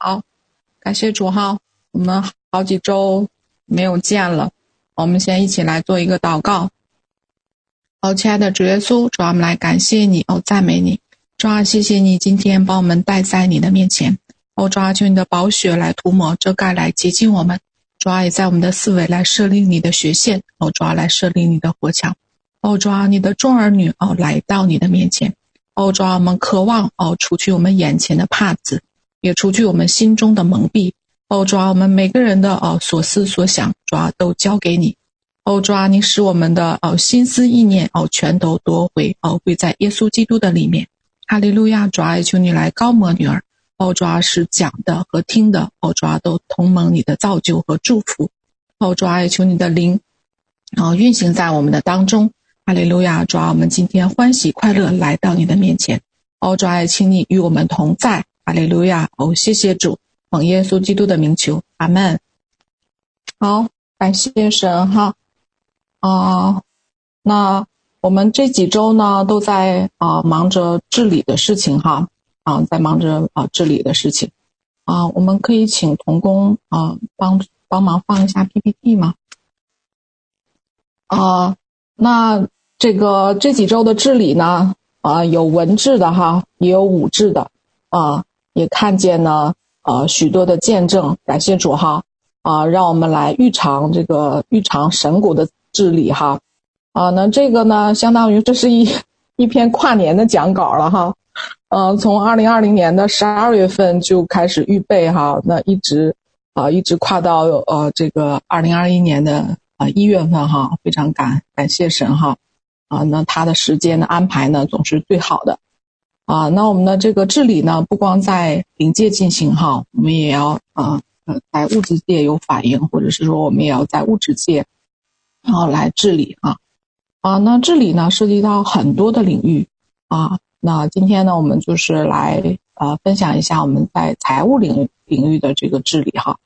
好，感谢主哈，我们好几周没有见了，我们先一起来做一个祷告。哦，亲爱的主耶稣，主啊，我们来感谢你，哦，赞美你，主啊，谢谢你今天把我们带在你的面前，哦，主啊，求你的宝血来涂抹、遮盖、来洁净我们，主啊，也在我们的四围来设立你的血线，哦，主啊，来设立你的火墙，哦，主啊，你的众儿女哦来到你的面前，哦，主啊，我们渴望哦除去我们眼前的帕子，也除去我们心中的蒙蔽，哦，主啊，我们每个人的哦所思所想，主啊，都交给你。哦，主啊，你使我们的哦心思意念哦全都夺回哦归在耶稣基督的里面，哈利路亚！主啊，求你来高摩女儿，哦，主啊，是讲的和听的，哦，主啊，都同蒙你的造就和祝福，哦，主啊，求你的灵，哦运行在我们的当中，哈利路亚！主啊，我们今天欢喜快乐来到你的面前，哦，主啊，请你与我们同在，哈利路亚！哦，谢谢主，奉耶稣基督的名求，阿门。好，感谢神哈。啊，那我们这几周呢，都在啊忙着治理的事情哈，啊，在忙着啊治理的事情，啊，我们可以请童工啊帮帮忙放一下 PPT 吗？啊，那这个这几周的治理呢，啊，有文字的哈，也有武治的，啊，也看见呢，啊，许多的见证，感谢主哈，啊，让我们来预尝这个预尝神国的。治理哈，啊，那这个呢，相当于这是一一篇跨年的讲稿了哈，呃，从二零二零年的十二月份就开始预备哈，那一直啊一直跨到呃这个二零二一年的啊一月份哈，非常感感谢神哈，啊，那他的时间的安排呢总是最好的，啊，那我们的这个治理呢不光在灵界进行哈，我们也要啊呃在物质界有反应，或者是说我们也要在物质界。然后来治理啊，啊，那治理呢涉及到很多的领域啊。那今天呢，我们就是来呃分享一下我们在财务领域领域的这个治理哈。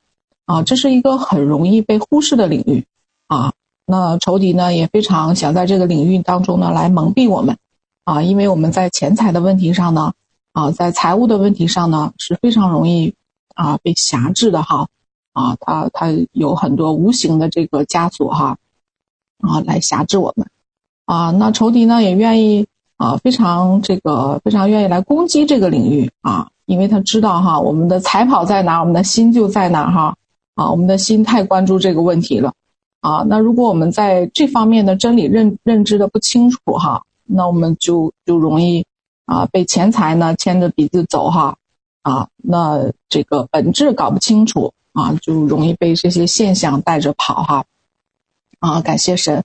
啊，这是一个很容易被忽视的领域啊。那仇敌呢也非常想在这个领域当中呢来蒙蔽我们啊，因为我们在钱财的问题上呢啊，在财务的问题上呢是非常容易啊被辖制的哈。啊，它它有很多无形的这个枷锁哈。啊，来辖制我们，啊，那仇敌呢也愿意啊，非常这个非常愿意来攻击这个领域啊，因为他知道哈，我们的财跑在哪，我们的心就在哪哈，啊，我们的心太关注这个问题了，啊，那如果我们在这方面的真理认认知的不清楚哈，那我们就就容易啊被钱财呢牵着鼻子走哈，啊，那这个本质搞不清楚啊，就容易被这些现象带着跑哈。啊，感谢神，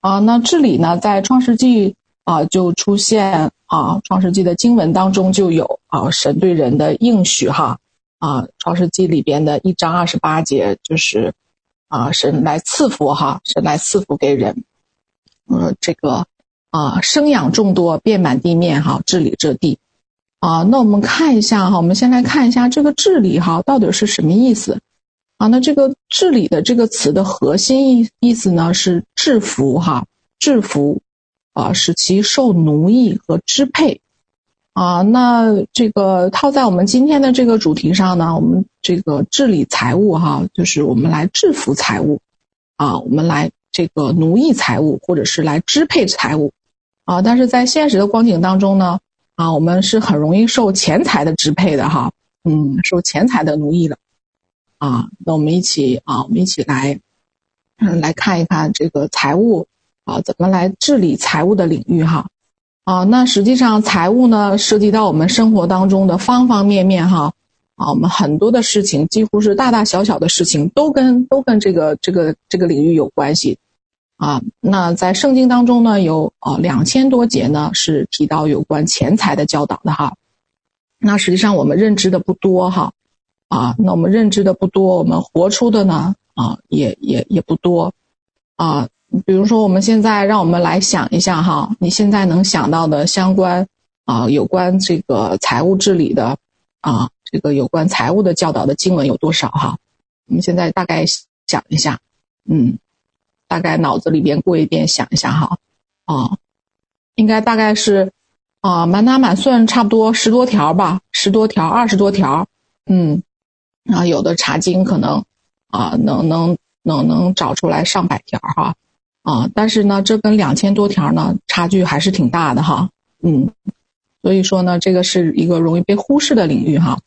啊，那治理呢，在创世纪啊就出现啊，创世纪的经文当中就有啊，神对人的应许哈，啊，创世纪里边的一章二十八节就是啊，神来赐福哈，神来赐福给人，呃，这个啊，生养众多，遍满地面哈，治理这地，啊，那我们看一下哈，我们先来看一下这个治理哈，到底是什么意思？啊，那这个治理的这个词的核心意意思呢是制服哈，制服啊，使其受奴役和支配啊。那这个套在我们今天的这个主题上呢，我们这个治理财务哈，就是我们来制服财务啊，我们来这个奴役财务，或者是来支配财务啊。但是在现实的光景当中呢，啊，我们是很容易受钱财的支配的哈，嗯，受钱财的奴役的。啊，那我们一起啊，我们一起来，嗯，来看一看这个财务啊，怎么来治理财务的领域哈。啊，那实际上财务呢，涉及到我们生活当中的方方面面哈。啊，我们很多的事情，几乎是大大小小的事情，都跟都跟这个这个这个领域有关系。啊，那在圣经当中呢，有啊两千多节呢是提到有关钱财的教导的哈。那实际上我们认知的不多哈。啊，那我们认知的不多，我们活出的呢，啊，也也也不多，啊，比如说我们现在让我们来想一下哈，你现在能想到的相关啊，有关这个财务治理的啊，这个有关财务的教导的经文有多少哈？我们现在大概想一下，嗯，大概脑子里边过一遍想一下哈，啊，应该大概是啊，满打满算差不多十多条吧，十多条，二十多条，嗯。啊，有的查经可能啊能能能能找出来上百条哈，啊，但是呢，这跟两千多条呢差距还是挺大的哈，嗯，所以说呢，这个是一个容易被忽视的领域哈，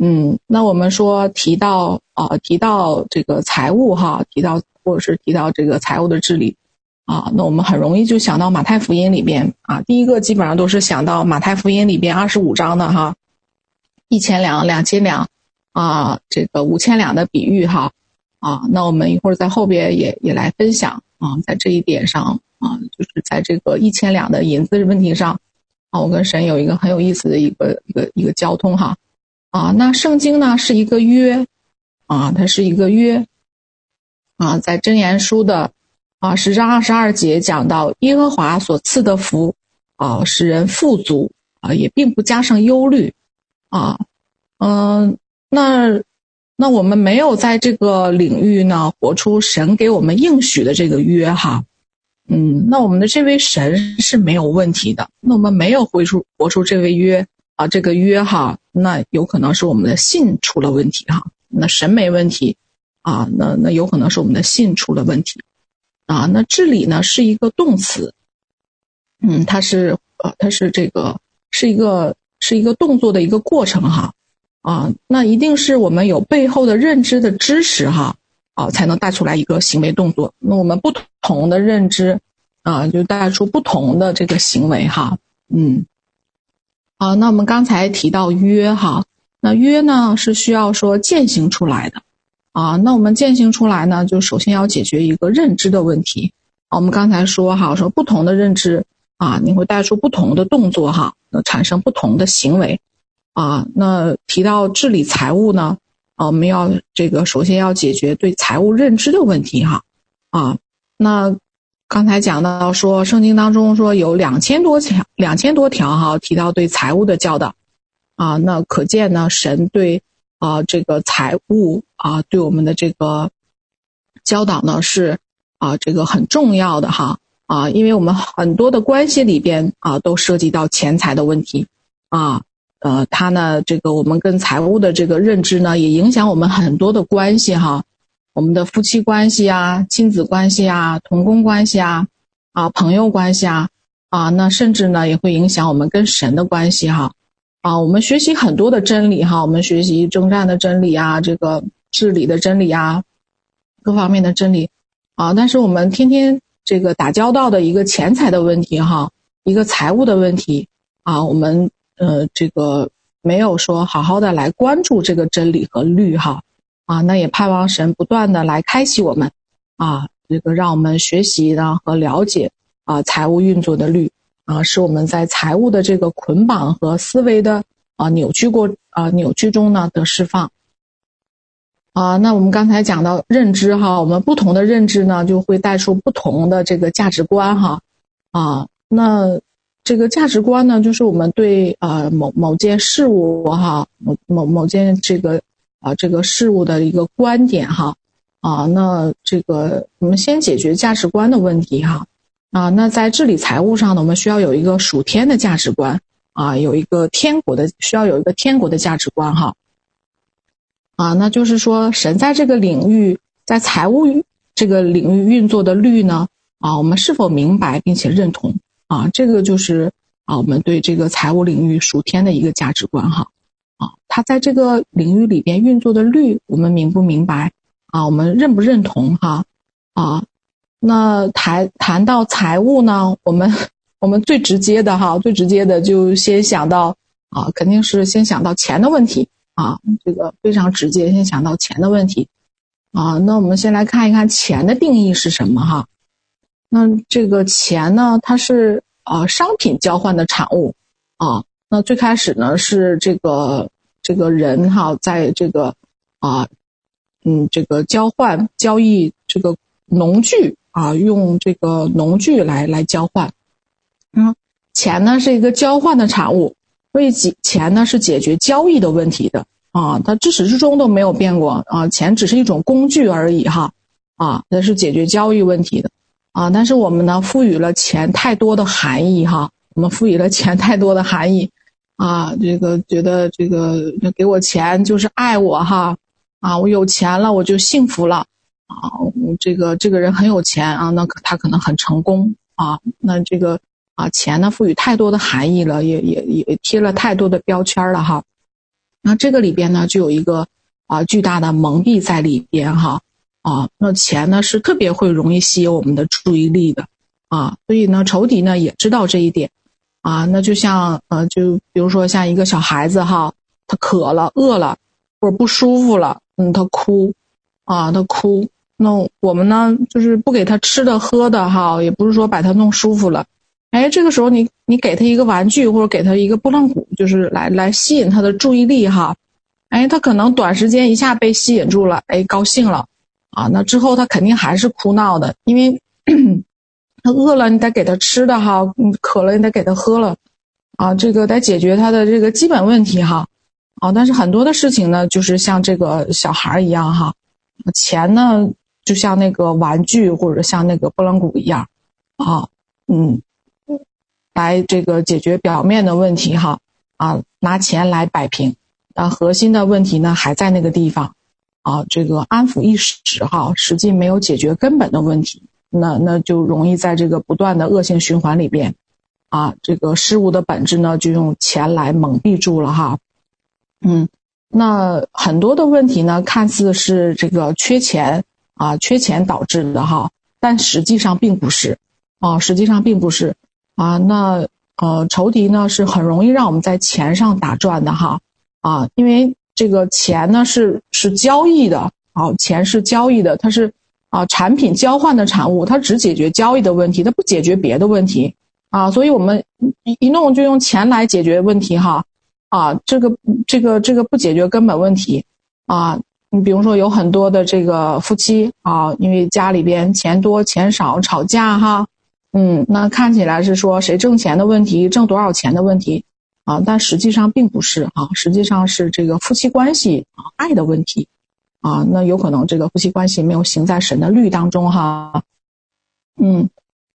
嗯，那我们说提到啊提到这个财务哈，提到或者是提到这个财务的治理。啊，那我们很容易就想到马太福音里边啊，第一个基本上都是想到马太福音里边二十五章的哈，一千两、两千两，啊，这个五千两的比喻哈，啊，那我们一会儿在后边也也来分享。啊，在这一点上啊，就是在这个一千两的银子问题上，啊，我跟神有一个很有意思的一个一个一个交通哈，啊，那圣经呢是一个约，啊，它是一个约，啊，在箴言书的。啊，十章二十二节讲到耶和华所赐的福，啊，使人富足，啊，也并不加上忧虑，啊，嗯，那那我们没有在这个领域呢活出神给我们应许的这个约哈，嗯，那我们的这位神是没有问题的，那我们没有活出活出这位约啊，这个约哈，那有可能是我们的信出了问题哈，那神没问题，啊，那那有可能是我们的信出了问题。啊，那治理呢是一个动词，嗯，它是呃，它是这个是一个是一个动作的一个过程哈，啊，那一定是我们有背后的认知的知识哈，啊，才能带出来一个行为动作。那我们不同的认知啊，就带出不同的这个行为哈，嗯，啊，那我们刚才提到约哈，那约呢是需要说践行出来的。啊，那我们践行出来呢，就首先要解决一个认知的问题。我们刚才说哈，说不同的认知啊，你会带出不同的动作哈，那产生不同的行为。啊，那提到治理财务呢，啊，我们要这个首先要解决对财务认知的问题哈。啊，那刚才讲到说圣经当中说有两千多条，两千多条哈，提到对财务的教导。啊，那可见呢，神对。啊，这个财务啊，对我们的这个教导呢是啊，这个很重要的哈啊，因为我们很多的关系里边啊，都涉及到钱财的问题啊，呃，它呢，这个我们跟财务的这个认知呢，也影响我们很多的关系哈，我们的夫妻关系啊，亲子关系啊，同工关系啊，啊，朋友关系啊，啊，那甚至呢，也会影响我们跟神的关系哈。啊，我们学习很多的真理哈，我们学习征战的真理啊，这个治理的真理啊，各方面的真理啊，但是我们天天这个打交道的一个钱财的问题哈，一个财务的问题啊，我们呃这个没有说好好的来关注这个真理和律哈啊，那也盼望神不断的来开启我们啊，这个让我们学习呢和了解啊财务运作的律。啊，使我们在财务的这个捆绑和思维的啊扭曲过啊扭曲中呢得释放。啊，那我们刚才讲到认知哈，我们不同的认知呢就会带出不同的这个价值观哈。啊，那这个价值观呢，就是我们对啊某某件事物哈，某某某件这个啊这个事物的一个观点哈。啊，那这个我们先解决价值观的问题哈。啊，那在治理财务上呢，我们需要有一个属天的价值观啊，有一个天国的，需要有一个天国的价值观哈。啊，那就是说，神在这个领域，在财务这个领域运作的律呢，啊，我们是否明白并且认同啊？这个就是啊，我们对这个财务领域属天的一个价值观哈。啊，他在这个领域里边运作的律，我们明不明白啊？我们认不认同哈？啊？那谈谈到财务呢，我们我们最直接的哈，最直接的就先想到啊，肯定是先想到钱的问题啊，这个非常直接，先想到钱的问题啊。那我们先来看一看钱的定义是什么哈？那这个钱呢，它是啊商品交换的产物啊。那最开始呢是这个这个人哈，在这个啊嗯这个交换交易这个农具。啊，用这个农具来来交换，嗯，钱呢是一个交换的产物，所以钱呢是解决交易的问题的啊，它至始至终都没有变过啊，钱只是一种工具而已哈，啊，它是解决交易问题的啊，但是我们呢赋予了钱太多的含义哈，我们赋予了钱太多的含义啊，这个觉得这个给我钱就是爱我哈啊，我有钱了，我就幸福了啊，这个这个人很有钱啊，那他可能很成功啊，那这个啊钱呢赋予太多的含义了，也也也贴了太多的标签了哈。那这个里边呢就有一个啊巨大的蒙蔽在里边哈啊，那钱呢是特别会容易吸引我们的注意力的啊，所以呢仇敌呢也知道这一点。啊，那就像呃，就比如说像一个小孩子哈，他渴了、饿了，或者不舒服了，嗯，他哭，啊，他哭。那我们呢，就是不给他吃的喝的哈，也不是说把他弄舒服了。哎，这个时候你你给他一个玩具或者给他一个拨浪鼓，就是来来吸引他的注意力哈。哎，他可能短时间一下被吸引住了，哎，高兴了，啊，那之后他肯定还是哭闹的，因为。他饿了，你得给他吃的哈；你渴了，你得给他喝了，啊，这个得解决他的这个基本问题哈，啊，但是很多的事情呢，就是像这个小孩一样哈，钱呢就像那个玩具或者像那个拨浪鼓一样，啊，嗯，来这个解决表面的问题哈，啊，拿钱来摆平，啊核心的问题呢还在那个地方，啊，这个安抚一时哈，实际没有解决根本的问题。那那就容易在这个不断的恶性循环里边，啊，这个事物的本质呢，就用钱来蒙蔽住了哈，嗯，那很多的问题呢，看似是这个缺钱啊，缺钱导致的哈，但实际上并不是，啊，实际上并不是，啊，那呃，仇敌呢是很容易让我们在钱上打转的哈，啊，因为这个钱呢是是交易的，啊，钱是交易的，它是。啊，产品交换的产物，它只解决交易的问题，它不解决别的问题。啊，所以我们一一弄就用钱来解决问题哈，啊，这个这个这个不解决根本问题。啊，你比如说有很多的这个夫妻啊，因为家里边钱多钱少吵架哈，嗯，那看起来是说谁挣钱的问题，挣多少钱的问题啊，但实际上并不是啊，实际上是这个夫妻关系啊爱的问题。啊，那有可能这个夫妻关系没有行在神的律当中哈，嗯，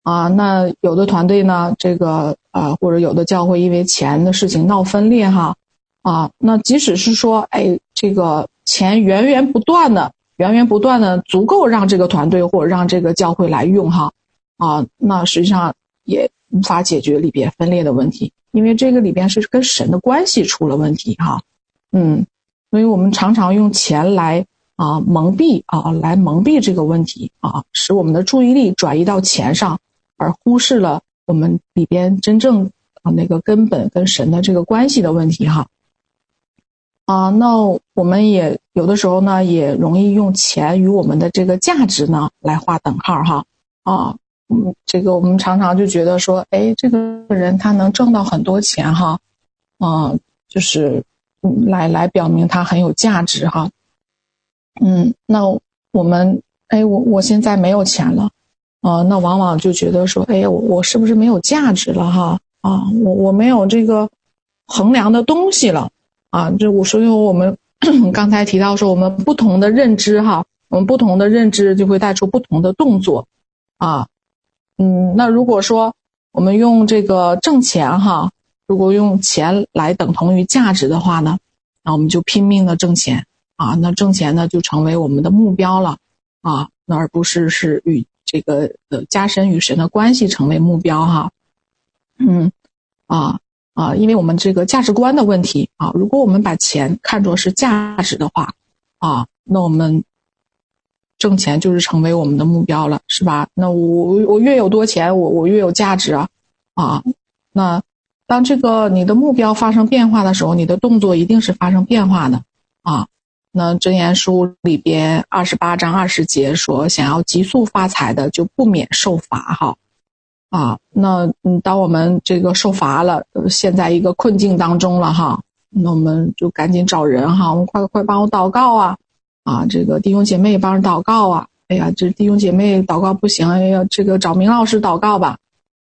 啊，那有的团队呢，这个啊，或者有的教会因为钱的事情闹分裂哈，啊，那即使是说，哎，这个钱源源不断的、源源不断的足够让这个团队或者让这个教会来用哈，啊，那实际上也无法解决里边分裂的问题，因为这个里边是跟神的关系出了问题哈，嗯，所以我们常常用钱来。啊，蒙蔽啊，来蒙蔽这个问题啊，使我们的注意力转移到钱上，而忽视了我们里边真正啊那个根本跟神的这个关系的问题哈。啊，那我们也有的时候呢，也容易用钱与我们的这个价值呢来划等号哈。啊，嗯，这个我们常常就觉得说，哎，这个人他能挣到很多钱哈，啊，就是，来来表明他很有价值哈。嗯，那我们，哎，我我现在没有钱了，啊，那往往就觉得说，哎，我我是不是没有价值了哈？啊，我我没有这个衡量的东西了，啊，这我所以我们 刚才提到说，我们不同的认知哈，我们不同的认知就会带出不同的动作，啊，嗯，那如果说我们用这个挣钱哈，如果用钱来等同于价值的话呢，那我们就拼命的挣钱。啊，那挣钱呢就成为我们的目标了，啊，那而不是是与这个呃加深与神的关系成为目标哈，嗯，啊啊，因为我们这个价值观的问题啊，如果我们把钱看作是价值的话，啊，那我们挣钱就是成为我们的目标了，是吧？那我我越有多钱，我我越有价值啊，啊，那当这个你的目标发生变化的时候，你的动作一定是发生变化的，啊。那箴言书里边二十八章二十节说，想要急速发财的就不免受罚哈，啊，那嗯，当我们这个受罚了，陷在一个困境当中了哈，那我们就赶紧找人哈，我们快快帮我祷告啊，啊，这个弟兄姐妹帮着祷告啊，哎呀，这弟兄姐妹祷告不行，哎呀，这个找明老师祷告吧，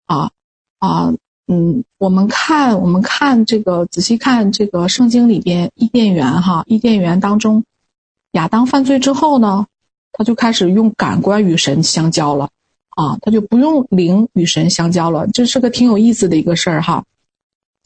啊啊。嗯，我们看，我们看这个，仔细看这个圣经里边伊甸园哈，伊甸园当中，亚当犯罪之后呢，他就开始用感官与神相交了，啊，他就不用灵与神相交了，这是个挺有意思的一个事儿哈，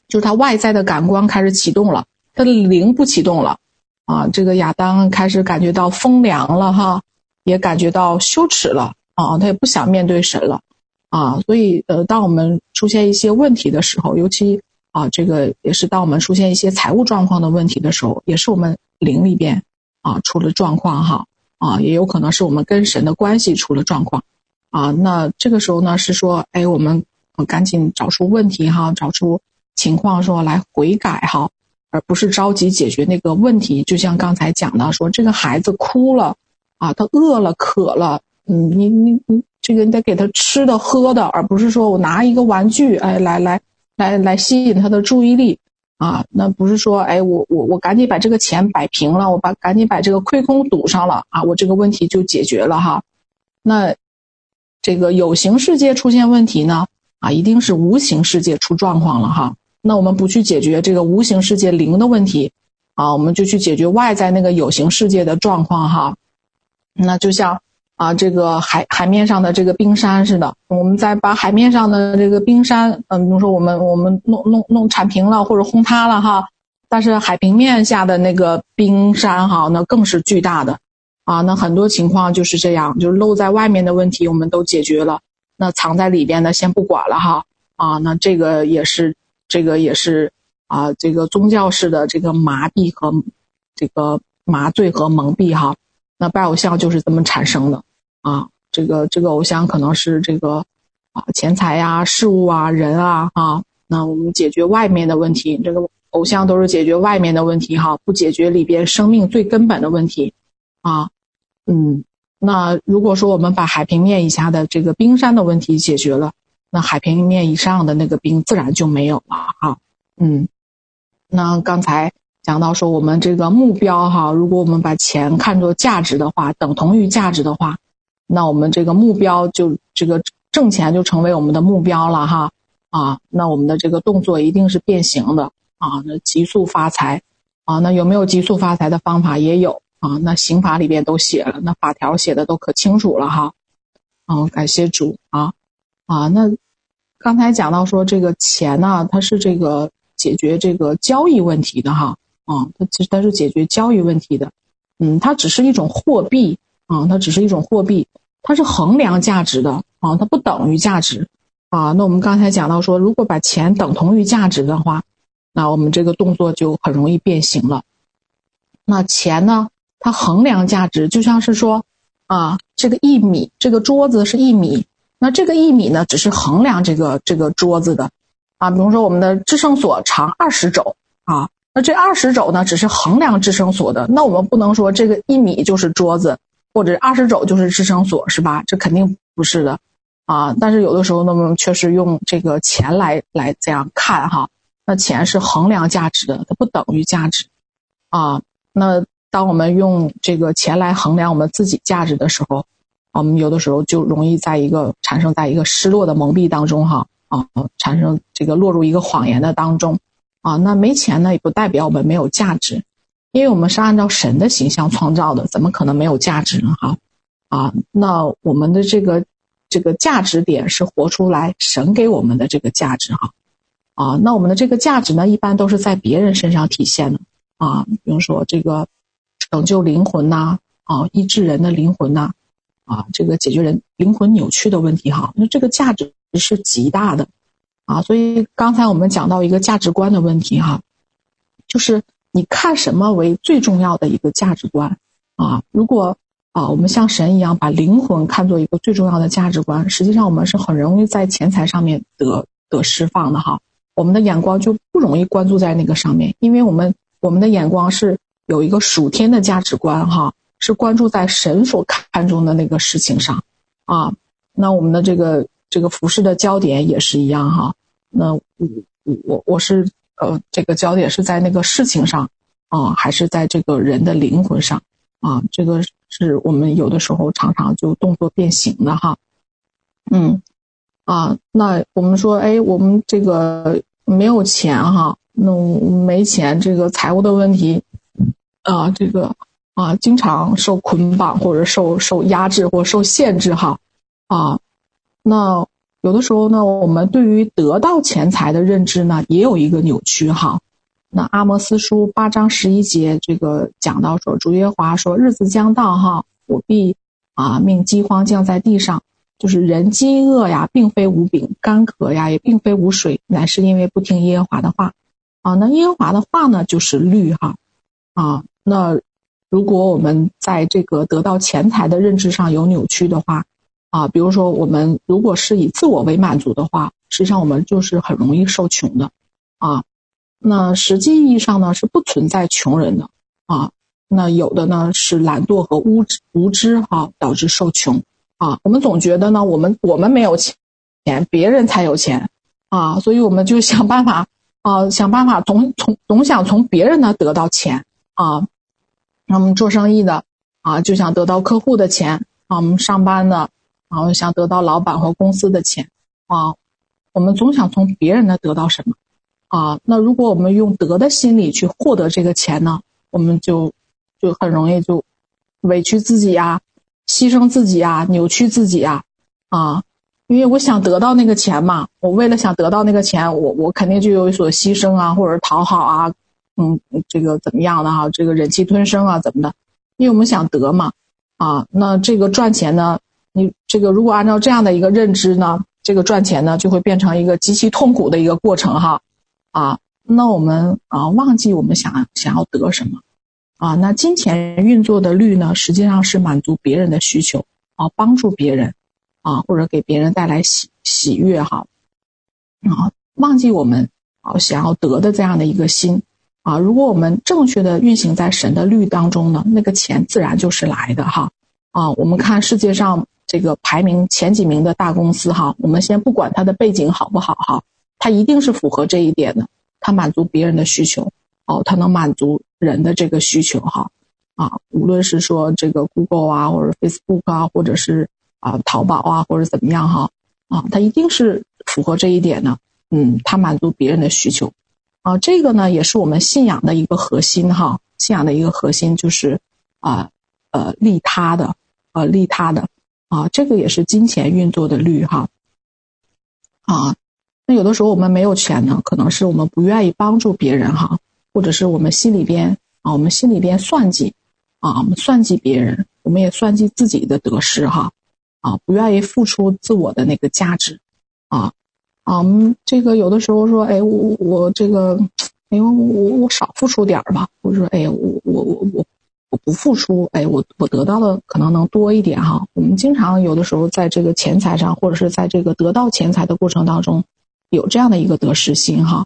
就是他外在的感官开始启动了，他的灵不启动了，啊，这个亚当开始感觉到风凉了哈，也感觉到羞耻了啊，他也不想面对神了啊，所以呃，当我们出现一些问题的时候，尤其啊，这个也是当我们出现一些财务状况的问题的时候，也是我们灵里边啊出了状况哈啊，也有可能是我们跟神的关系出了状况啊，那这个时候呢是说，哎，我们赶紧找出问题哈，找出情况说来悔改哈。而不是着急解决那个问题，就像刚才讲的，说这个孩子哭了，啊，他饿了渴了，嗯，你你你，这个你得给他吃的喝的，而不是说我拿一个玩具，哎，来来来来吸引他的注意力，啊，那不是说，哎，我我我赶紧把这个钱摆平了，我把赶紧把这个亏空堵上了，啊，我这个问题就解决了哈，那这个有形世界出现问题呢，啊，一定是无形世界出状况了哈。那我们不去解决这个无形世界零的问题，啊，我们就去解决外在那个有形世界的状况哈。那就像啊，这个海海面上的这个冰山似的，我们再把海面上的这个冰山，嗯，比如说我们我们弄弄弄铲平了或者轰塌了哈，但是海平面下的那个冰山哈，那更是巨大的，啊，那很多情况就是这样，就是露在外面的问题我们都解决了，那藏在里边的先不管了哈，啊，那这个也是。这个也是啊，这个宗教式的这个麻痹和这个麻醉和蒙蔽哈，那拜偶像就是这么产生的啊。这个这个偶像可能是这个啊钱财呀、事物啊、人啊啊。那我们解决外面的问题，这个偶像都是解决外面的问题哈，不解决里边生命最根本的问题啊。嗯，那如果说我们把海平面以下的这个冰山的问题解决了。那海平面以上的那个冰自然就没有了哈，嗯，那刚才讲到说我们这个目标哈，如果我们把钱看作价值的话，等同于价值的话，那我们这个目标就这个挣钱就成为我们的目标了哈，啊，那我们的这个动作一定是变形的啊，那急速发财啊，那有没有急速发财的方法？也有啊，那刑法里边都写了，那法条写的都可清楚了哈，啊，感谢主啊，啊，那。刚才讲到说这个钱呢，它是这个解决这个交易问题的哈，啊，它其实它是解决交易问题的，嗯，它只是一种货币啊，它只是一种货币，它是衡量价值的啊，它不等于价值啊。那我们刚才讲到说，如果把钱等同于价值的话，那我们这个动作就很容易变形了。那钱呢，它衡量价值就像是说啊，这个一米，这个桌子是一米。那这个一米呢，只是衡量这个这个桌子的，啊，比如说我们的支撑索长二十肘啊，那这二十肘呢，只是衡量支撑索的。那我们不能说这个一米就是桌子，或者二十肘就是支撑索，是吧？这肯定不是的，啊。但是有的时候呢，我们确实用这个钱来来这样看哈，那钱是衡量价值的，它不等于价值，啊。那当我们用这个钱来衡量我们自己价值的时候。我们有的时候就容易在一个产生在一个失落的蒙蔽当中，哈啊，产生这个落入一个谎言的当中，啊，那没钱呢也不代表我们没有价值，因为我们是按照神的形象创造的，怎么可能没有价值呢？哈啊，那我们的这个这个价值点是活出来神给我们的这个价值，哈啊，那我们的这个价值呢，一般都是在别人身上体现的啊，比如说这个拯救灵魂呐，啊，医治人的灵魂呐。啊，啊这个解决人灵魂扭曲的问题哈，那这个价值是极大的，啊，所以刚才我们讲到一个价值观的问题哈，就是你看什么为最重要的一个价值观啊？如果啊，我们像神一样把灵魂看作一个最重要的价值观，实际上我们是很容易在钱财上面得得释放的哈，我们的眼光就不容易关注在那个上面，因为我们我们的眼光是有一个属天的价值观哈。是关注在神所看重的那个事情上，啊，那我们的这个这个服饰的焦点也是一样哈。那我我我是呃，这个焦点是在那个事情上啊，还是在这个人的灵魂上啊？这个是我们有的时候常常就动作变形的哈。嗯，啊，那我们说，哎，我们这个没有钱哈，那没钱，这个财务的问题啊，这个。啊，经常受捆绑或者受受压制或受限制哈，啊，那有的时候呢，我们对于得到钱财的认知呢，也有一个扭曲哈，那阿摩司书八章十一节这个讲到说，主耶华说，日子将到哈，我必啊命饥荒降在地上，就是人饥饿呀，并非无饼，干渴呀，也并非无水，乃是因为不听耶和华的话。啊，那耶和华的话呢，就是律哈。啊，那如果我们在这个得到钱财的认知上有扭曲的话，啊，比如说我们如果是以自我为满足的话，实际上我们就是很容易受穷的。啊，那实际意义上呢，是不存在穷人的。啊，那有的呢是懒惰和无知无知哈，导致受穷。啊，我们总觉得呢，我们我们没有钱，别人才有钱。啊，所以我们就想办法。啊，想办法总从总想从别人那得到钱啊，我们做生意的啊，就想得到客户的钱啊，我们上班的啊，想得到老板和公司的钱啊，我们总想从别人那得到什么啊？那如果我们用得的心理去获得这个钱呢，我们就就很容易就委屈自己呀，牺牲自己呀，扭曲自己呀，啊。因为我想得到那个钱嘛，我为了想得到那个钱，我我肯定就有所牺牲啊，或者讨好啊，嗯，这个怎么样的哈，这个忍气吞声啊，怎么的？因为我们想得嘛，啊，那这个赚钱呢，你这个如果按照这样的一个认知呢，这个赚钱呢就会变成一个极其痛苦的一个过程哈，啊，那我们啊忘记我们想想要得什么，啊，那金钱运作的律呢，实际上是满足别人的需求啊，帮助别人。啊，或者给别人带来喜喜悦哈，啊，忘记我们啊想要得的这样的一个心啊。如果我们正确的运行在神的律当中呢，那个钱自然就是来的哈。啊，我们看世界上这个排名前几名的大公司哈，我们先不管它的背景好不好哈，它一定是符合这一点的，它满足别人的需求哦，它能满足人的这个需求哈。啊，无论是说这个 Google 啊，或者 Facebook 啊，或者是。啊，淘宝啊，或者怎么样哈，啊，它一定是符合这一点的，嗯，它满足别人的需求，啊，这个呢也是我们信仰的一个核心哈，信仰的一个核心就是啊，呃，利他的，呃，利他的，啊，这个也是金钱运作的律哈，啊，那有的时候我们没有钱呢，可能是我们不愿意帮助别人哈，或者是我们心里边啊，我们心里边算计，啊，我们算计别人，我们也算计自己的得失哈。啊，不愿意付出自我的那个价值，啊，啊，嗯，这个有的时候说，哎，我我这个，哎，我我我少付出点儿吧，或者说，哎，我我我我我不付出，哎，我我得到的可能能多一点哈。我们经常有的时候在这个钱财上，或者是在这个得到钱财的过程当中，有这样的一个得失心哈，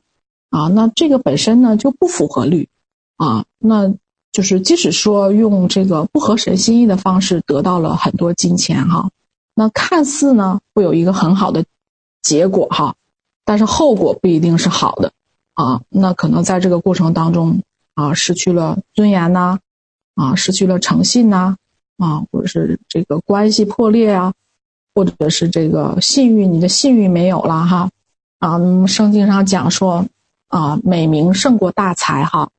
啊，那这个本身呢就不符合律，啊，那。就是，即使说用这个不合神心意的方式得到了很多金钱哈，那看似呢会有一个很好的结果哈，但是后果不一定是好的啊。那可能在这个过程当中啊，失去了尊严呐，啊，失去了诚信呐，啊，或者是这个关系破裂啊，或者是这个信誉，你的信誉没有了哈。啊，圣经上讲说啊，美名胜过大财哈。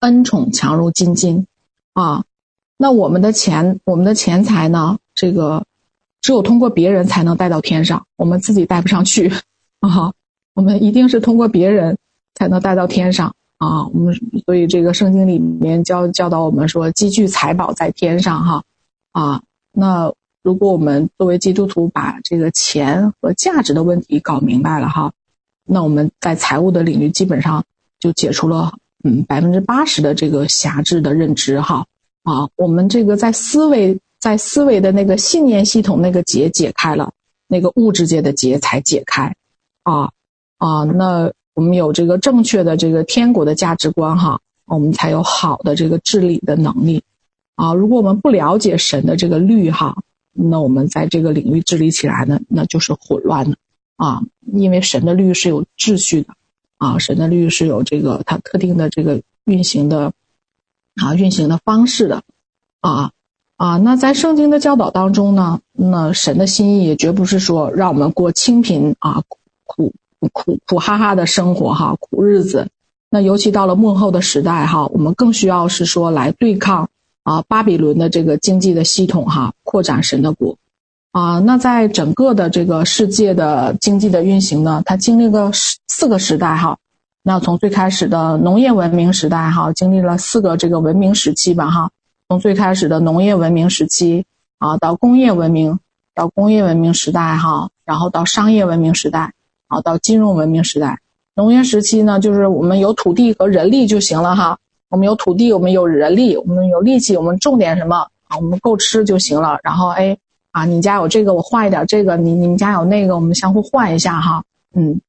恩宠强如金金，啊，那我们的钱，我们的钱财呢？这个只有通过别人才能带到天上，我们自己带不上去啊。我们一定是通过别人才能带到天上啊。我们所以这个圣经里面教教导我们说，积聚财宝在天上哈啊。那如果我们作为基督徒把这个钱和价值的问题搞明白了哈，那我们在财务的领域基本上就解除了。嗯，百分之八十的这个狭制的认知哈啊，我们这个在思维在思维的那个信念系统那个结解开了，那个物质界的结才解开啊啊，那我们有这个正确的这个天国的价值观哈，我们才有好的这个治理的能力啊。如果我们不了解神的这个律哈，那我们在这个领域治理起来呢，那就是混乱的啊，因为神的律是有秩序的。啊，神的律是有这个它特定的这个运行的啊运行的方式的啊啊。那在圣经的教导当中呢，那神的心意也绝不是说让我们过清贫啊苦苦苦哈哈的生活哈苦日子。那尤其到了末后的时代哈，我们更需要是说来对抗啊巴比伦的这个经济的系统哈，扩展神的国。啊，那在整个的这个世界的经济的运行呢，它经历了四个时代哈，那从最开始的农业文明时代哈，经历了四个这个文明时期吧哈，从最开始的农业文明时期啊，到工业文明，到工业文明时代哈，然后到商业文明时代，啊，到金融文明时代。农业时期呢，就是我们有土地和人力就行了哈，我们有土地，我们有人力，我们有力气，我们种点什么啊，我们够吃就行了。然后哎啊，你家有这个，我换一点这个，你你们家有那个，我们相互换一下哈，嗯。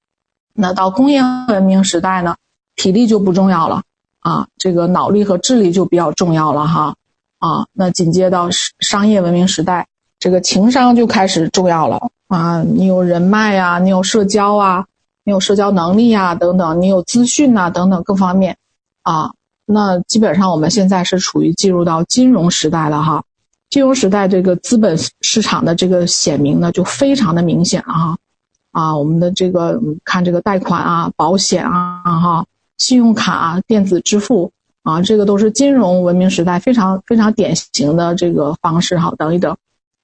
那到工业文明时代呢，体力就不重要了啊，这个脑力和智力就比较重要了哈啊。那紧接到商业文明时代，这个情商就开始重要了啊。你有人脉啊，你有社交啊，你有社交能力啊，等等，你有资讯呐，等等各方面啊。那基本上我们现在是处于进入到金融时代了哈。金融时代这个资本市场的这个显明呢，就非常的明显了哈。啊，我们的这个看这个贷款啊、保险啊、哈、信用卡啊、电子支付啊，这个都是金融文明时代非常非常典型的这个方式哈。等一等，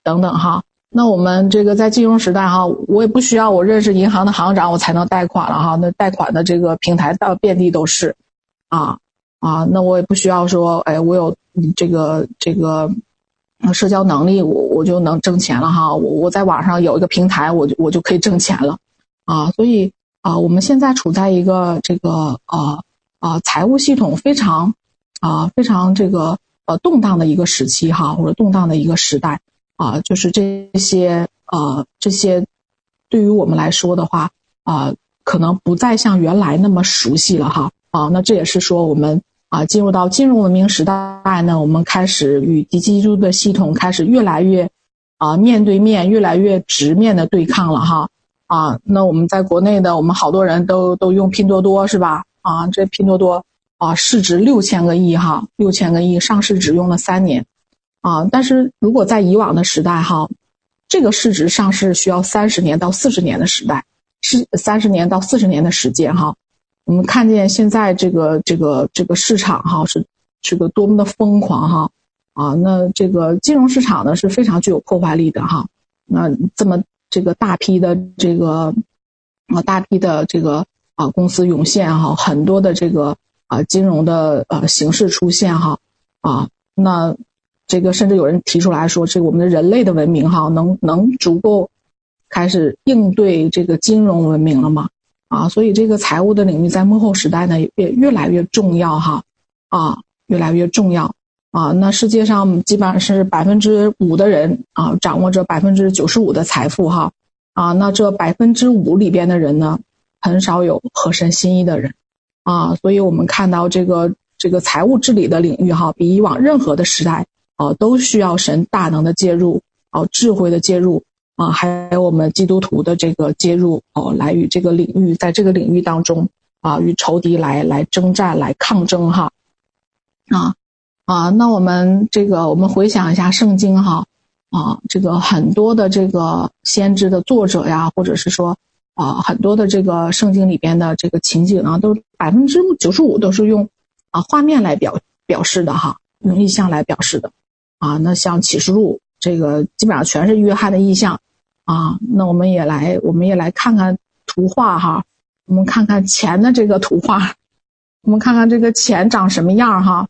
等等哈。那我们这个在金融时代哈，我也不需要我认识银行的行长我才能贷款了哈。那贷款的这个平台到遍地都是，啊啊，那我也不需要说，哎，我有这个这个。社交能力，我我就能挣钱了哈。我我在网上有一个平台，我就我就可以挣钱了，啊，所以啊，我们现在处在一个这个啊啊财务系统非常啊非常这个呃动荡的一个时期哈，或者动荡的一个时代啊，就是这些呃这些对于我们来说的话啊，可能不再像原来那么熟悉了哈啊，那这也是说我们。啊，进入到金融文明时代呢，我们开始与敌基督的系统开始越来越，啊，面对面，越来越直面的对抗了哈。啊，那我们在国内的，我们好多人都都用拼多多是吧？啊，这拼多多啊，市值六千个亿哈，六千个亿上市只用了三年，啊，但是如果在以往的时代哈，这个市值上市需要三十年到四十年的时代，是三十年到四十年的时间哈。我们看见现在这个这个这个市场哈是是个多么的疯狂哈啊，那这个金融市场呢是非常具有破坏力的哈。那这么这个大批的这个啊大批的这个啊公司涌现哈，很多的这个啊金融的呃形式出现哈啊，那这个甚至有人提出来说，这个我们的人类的文明哈能能足够开始应对这个金融文明了吗？啊，所以这个财务的领域在幕后时代呢也越来越重要哈，啊，越来越重要啊。那世界上基本上是百分之五的人啊，掌握着百分之九十五的财富哈，啊，那这百分之五里边的人呢，很少有合神心意的人啊。所以我们看到这个这个财务治理的领域哈，比以往任何的时代啊，都需要神大能的介入，啊，智慧的介入。啊，还有我们基督徒的这个介入哦，来与这个领域，在这个领域当中啊，与仇敌来来征战、来抗争哈。啊啊，那我们这个我们回想一下圣经哈啊，这个很多的这个先知的作者呀，或者是说啊很多的这个圣经里边的这个情景啊，都百分之九十五都是用啊画面来表表示的哈，用意象来表示的啊。那像启示录这个基本上全是约翰的意象。啊，那我们也来，我们也来看看图画哈。我们看看钱的这个图画，我们看看这个钱长什么样哈。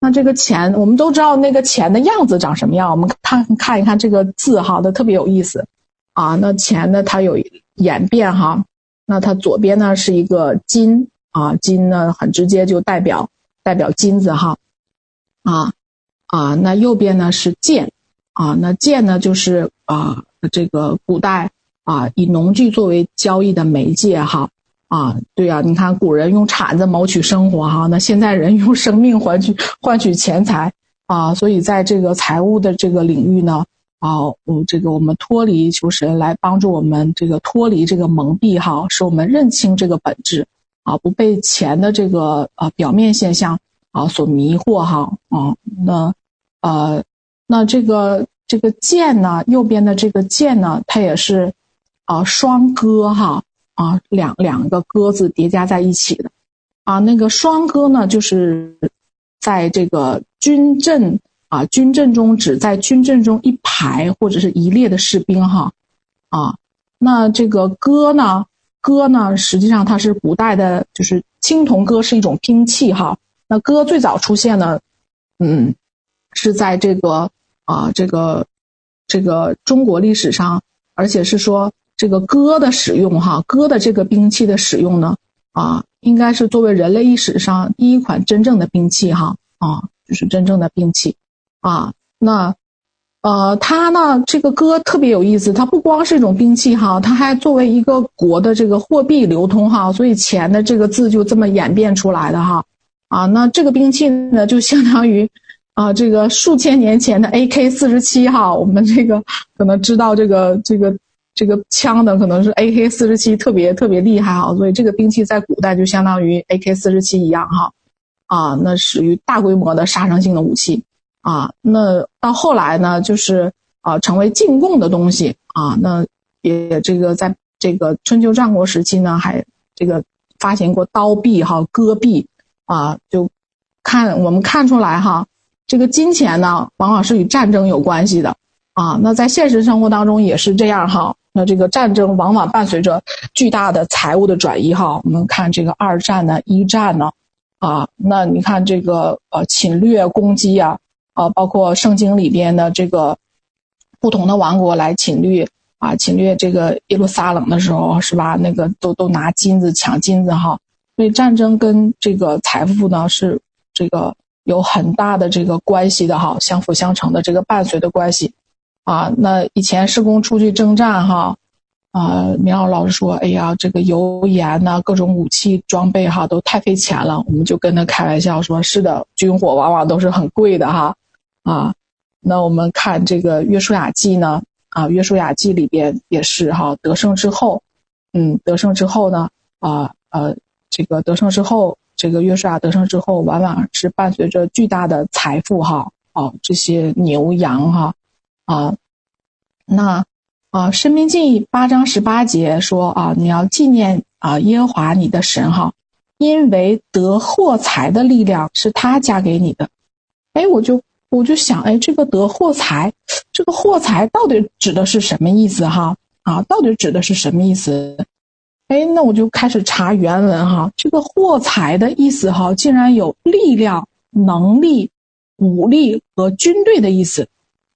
那这个钱，我们都知道那个钱的样子长什么样。我们看看一看这个字哈，它特别有意思啊。那钱呢，它有演变哈。那它左边呢是一个金啊，金呢很直接就代表代表金子哈。啊啊，那右边呢是剑啊，那剑呢就是啊。这个古代啊，以农具作为交易的媒介哈啊，对啊，你看古人用铲子谋取生活哈，那现在人用生命换取换取钱财啊，所以在这个财务的这个领域呢啊，嗯，这个我们脱离求神来帮助我们这个脱离这个蒙蔽哈，使我们认清这个本质啊，不被钱的这个呃表面现象啊所迷惑哈啊，那呃那这个。这个剑呢，右边的这个剑呢，它也是，啊，双戈哈，啊，两两个鸽子叠加在一起的，啊，那个双戈呢，就是在这个军阵啊，军阵中只在军阵中一排或者是一列的士兵哈，啊，那这个戈呢，戈呢，实际上它是古代的，就是青铜戈是一种兵器哈。那戈最早出现呢，嗯，是在这个啊这个这个中国历史上，而且是说这个戈的使用哈，戈的这个兵器的使用呢，啊，应该是作为人类历史上第一款真正的兵器哈啊，就是真正的兵器啊，那。呃，它呢，这个戈特别有意思，它不光是一种兵器哈，它还作为一个国的这个货币流通哈，所以钱的这个字就这么演变出来的哈。啊，那这个兵器呢，就相当于啊，这个数千年前的 AK 四十七哈，我们这个可能知道这个这个这个枪的可能是 AK 四十七特别特别厉害哈，所以这个兵器在古代就相当于 AK 四十七一样哈，啊，那属于大规模的杀伤性的武器。啊，那到后来呢，就是啊，成为进贡的东西啊。那也这个在这个春秋战国时期呢，还这个发行过刀币哈、戈币啊，就看我们看出来哈，这个金钱呢，往往是与战争有关系的啊。那在现实生活当中也是这样哈。那这个战争往往伴随着巨大的财物的转移哈。我们看这个二战呢、一战呢，啊，那你看这个呃侵略攻击啊。啊，包括圣经里边的这个不同的王国来侵略啊，侵略这个耶路撒冷的时候，是吧？那个都都拿金子抢金子哈。所以战争跟这个财富呢是这个有很大的这个关系的哈，相辅相成的这个伴随的关系啊。那以前施工出去征战哈，啊，明老老师说，哎呀，这个油盐呐，各种武器装备哈都太费钱了，我们就跟他开玩笑说，是的，军火往往都是很贵的哈。啊，那我们看这个《约书亚记》呢，啊，《约书亚记》里边也是哈，得胜之后，嗯，得胜之后呢，啊呃，这个得胜之后，这个约书亚得胜之后，往往是伴随着巨大的财富哈，啊，这些牛羊哈，啊，那啊，《申命记》八章十八节说啊，你要纪念啊耶和华你的神哈，因为得获财的力量是他加给你的，哎，我就。我就想，哎，这个得货财，这个货财到底指的是什么意思哈？啊，到底指的是什么意思？哎，那我就开始查原文哈。这个货财的意思哈，竟然有力量、能力、武力和军队的意思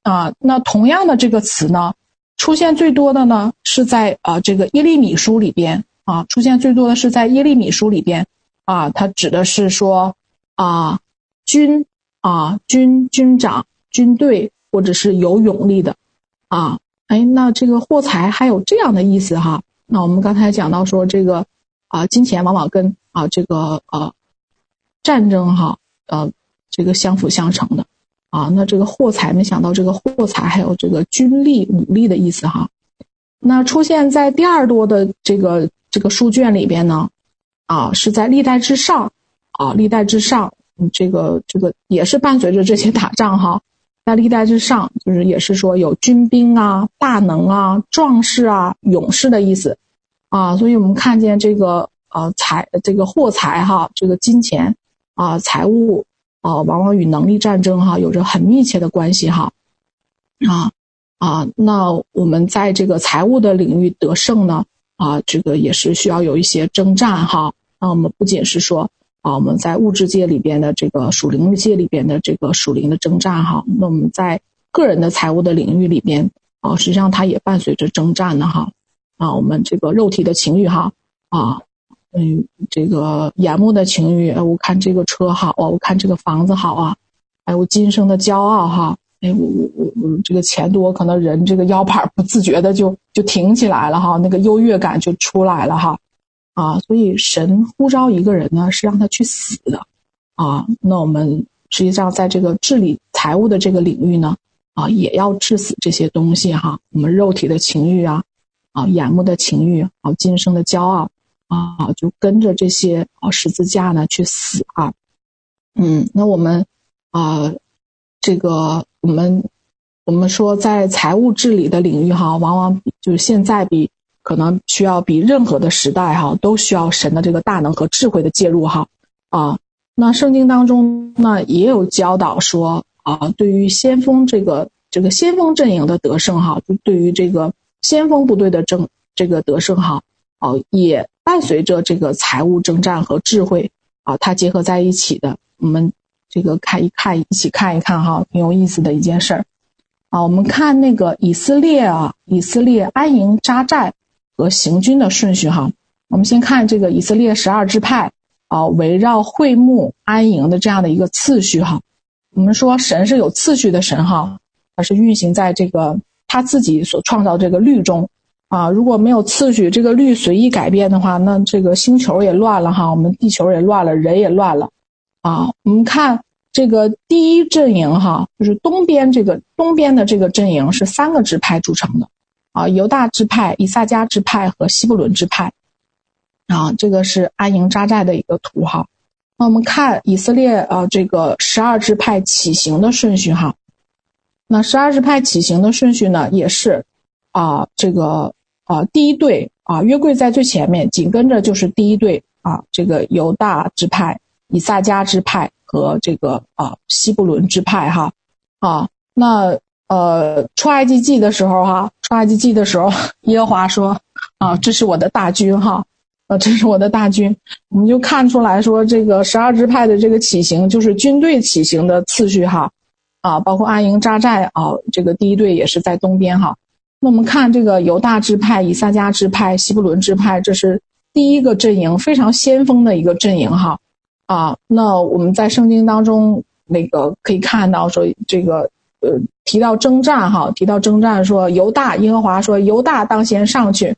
啊。那同样的这个词呢，出现最多的呢是在啊这个耶利米书里边啊，出现最多的是在耶利米书里边啊，它指的是说啊军。啊，军军长、军队或者是有勇力的，啊，哎，那这个货财还有这样的意思哈。那我们刚才讲到说这个啊，金钱往往跟啊这个呃战争哈呃这个相辅相成的啊。那这个货财，没想到这个货财还有这个军力武力的意思哈。那出现在第二多的这个这个书卷里边呢，啊，是在历代之上啊，历代之上。这个这个也是伴随着这些打仗哈，在历代之上，就是也是说有军兵啊、大能啊、壮士啊、勇士的意思。啊，所以我们看见这个呃财这个货财哈，这个金钱啊财物啊，往往与能力战争哈有着很密切的关系哈。啊啊，那我们在这个财务的领域得胜呢啊，这个也是需要有一些征战哈，那我们不仅是说。啊，我们在物质界里边的这个属灵界里边的这个属灵的征战哈，那我们在个人的财务的领域里边啊，实际上它也伴随着征战的哈。啊，我们这个肉体的情欲哈，啊，嗯，这个眼目的情欲，哎，我看这个车好啊，我看这个房子好啊，哎，我今生的骄傲哈，哎，我我我我这个钱多，可能人这个腰板不自觉的就就挺起来了哈，那个优越感就出来了哈。啊，所以神呼召一个人呢，是让他去死的，啊，那我们实际上在这个治理财务的这个领域呢，啊，也要治死这些东西哈，我们肉体的情欲啊，啊，眼目的情欲啊，今生的骄傲啊，就跟着这些啊十字架呢去死啊，嗯，那我们啊，这个我们我们说在财务治理的领域哈，往往就是现在比。可能需要比任何的时代哈，都需要神的这个大能和智慧的介入哈啊。那圣经当中呢也有教导说啊，对于先锋这个这个先锋阵营的得胜哈，就对于这个先锋部队的争这个得胜哈啊，也伴随着这个财务征战和智慧啊，它结合在一起的。我们这个看一看，一起看一看哈，挺有意思的一件事儿啊。我们看那个以色列啊，以色列安营扎寨和行军的顺序哈。我们先看这个以色列十二支派啊，围绕会幕安营的这样的一个次序哈。我们说神是有次序的神哈，它是运行在这个他自己所创造这个律中。啊，如果没有次序，这个律随意改变的话，那这个星球也乱了哈，我们地球也乱了，人也乱了。啊，我们看这个第一阵营哈，就是东边这个东边的这个阵营是三个支派组成的，啊，犹大支派、以萨迦支派和西布伦支派。啊，这个是安营扎寨的一个图哈。那我们看以色列啊，这个十二支派起行的顺序哈。那十二支派起行的顺序呢，也是啊，这个。啊，第一队啊，约柜在最前面，紧跟着就是第一队啊，这个犹大支派、以萨迦支派和这个啊西布伦支派哈啊。那呃，出埃及记的时候哈，出埃及记的时候，耶和华说啊，这是我的大军哈，啊，这是我的大军，我们就看出来说，这个十二支派的这个起行就是军队起行的次序哈啊，包括安营扎寨啊，这个第一队也是在东边哈。那我们看这个犹大支派、以萨迦支派、西布伦支派，这是第一个阵营，非常先锋的一个阵营哈。啊，那我们在圣经当中那个可以看到说，这个呃提到征战哈，提到征战说犹大，耶和华说犹大当先上去，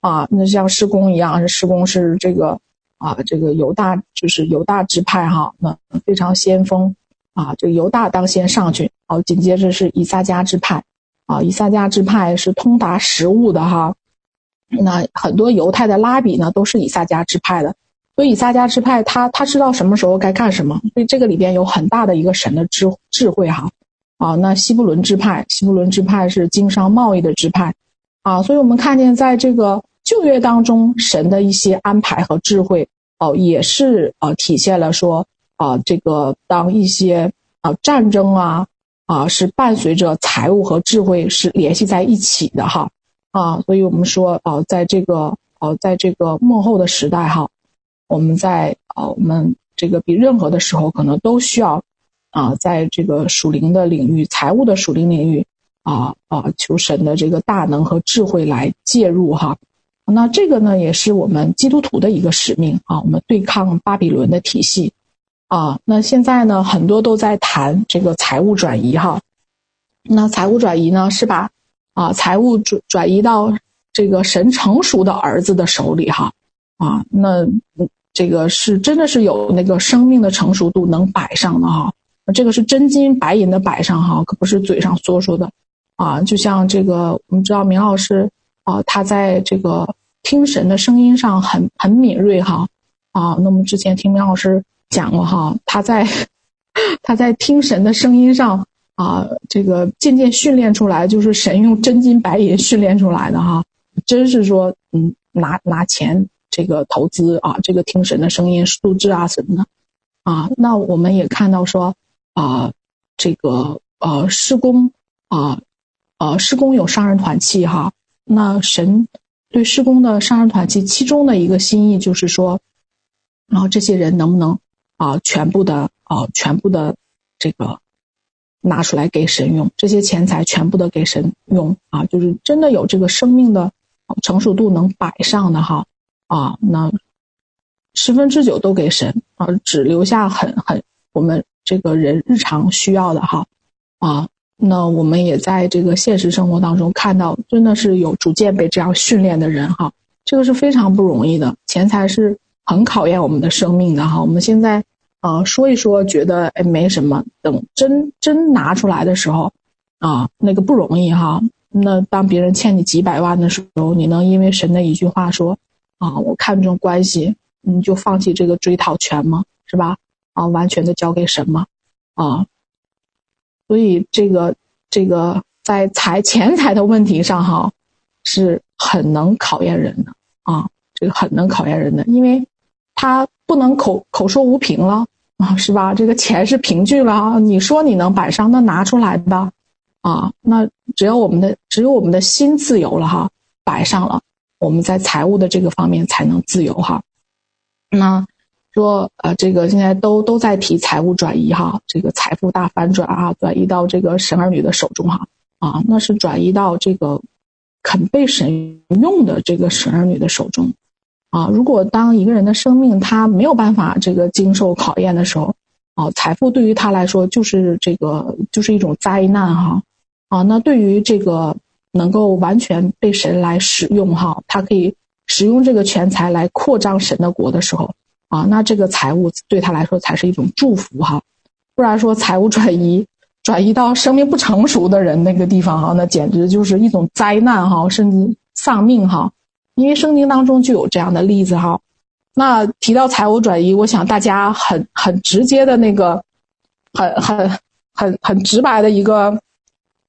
啊，那像施工一样，施工是这个啊，这个犹大就是犹大支派哈，那非常先锋啊，这个犹大当先上去，好，紧接着是以萨迦支派。啊，以萨迦支派是通达实务的哈，那很多犹太的拉比呢都是以萨迦支派的，所以以萨迦支派他他知道什么时候该干什么，所以这个里边有很大的一个神的智智慧哈。啊，那西布伦支派，西布伦支派是经商贸易的支派，啊，所以我们看见在这个旧约当中，神的一些安排和智慧哦，也是呃体现了说啊，这个当一些啊战争啊。啊，是伴随着财务和智慧是联系在一起的哈，啊，所以我们说，啊，在这个，呃，在这个幕后的时代哈，我们在，啊，我们这个比任何的时候可能都需要，啊，在这个属灵的领域、财务的属灵领域，啊啊，求神的这个大能和智慧来介入哈，那这个呢，也是我们基督徒的一个使命啊，我们对抗巴比伦的体系。啊，那现在呢，很多都在谈这个财务转移哈。那财务转移呢，是把啊财务转转移到这个神成熟的儿子的手里哈。啊，那这个是真的是有那个生命的成熟度能摆上的哈。这个是真金白银的摆上哈，可不是嘴上说说的。啊，就像这个我们知道明老师啊，他在这个听神的声音上很很敏锐哈。啊，那么之前听明老师。讲过哈，他在他在听神的声音上啊，这个渐渐训练出来，就是神用真金白银训练出来的哈，真是说嗯，拿拿钱这个投资啊，这个听神的声音素质啊什么的啊，那我们也看到说啊，这个呃施工啊呃施工有商人团契哈，那神对施工的商人团契，其中的一个心意就是说，然后这些人能不能？啊，全部的啊，全部的这个拿出来给神用，这些钱财全部的给神用啊，就是真的有这个生命的成熟度能摆上的哈啊，那十分之九都给神啊，只留下很很我们这个人日常需要的哈啊，那我们也在这个现实生活当中看到，真的是有逐渐被这样训练的人哈，这个是非常不容易的，钱财是。很考验我们的生命的哈，我们现在啊、说一说，觉得哎没什么，等真真拿出来的时候啊，那个不容易哈。那当别人欠你几百万的时候，你能因为神的一句话说啊，我看重关系，你就放弃这个追讨权吗？是吧？啊，完全的交给神吗？啊，所以这个这个在财 钱财的问题上哈，是很能考验人的啊，这个很能考验人的，因为。他不能口口说无凭了啊，是吧？这个钱是凭据了啊，你说你能摆上，那拿出来吧，啊，那只要我们的只有我们的心自由了哈，摆上了，我们在财务的这个方面才能自由哈。那说呃，这个现在都都在提财务转移哈，这个财富大反转啊，转移到这个神儿女的手中哈啊，那是转移到这个肯被神用的这个神儿女的手中啊。如果当一个人的生命他没有办法这个经受考验的时候，啊，财富对于他来说就是这个就是一种灾难哈啊。那对于这个能够完全被神来使用哈，他可以使用这个钱财来扩张神的国的时候。啊，那这个财务对他来说才是一种祝福哈，不然说财务转移转移到生命不成熟的人那个地方哈，那简直就是一种灾难哈，甚至丧命哈。因为圣经当中就有这样的例子哈。那提到财务转移，我想大家很很直接的那个，很很很很直白的一个，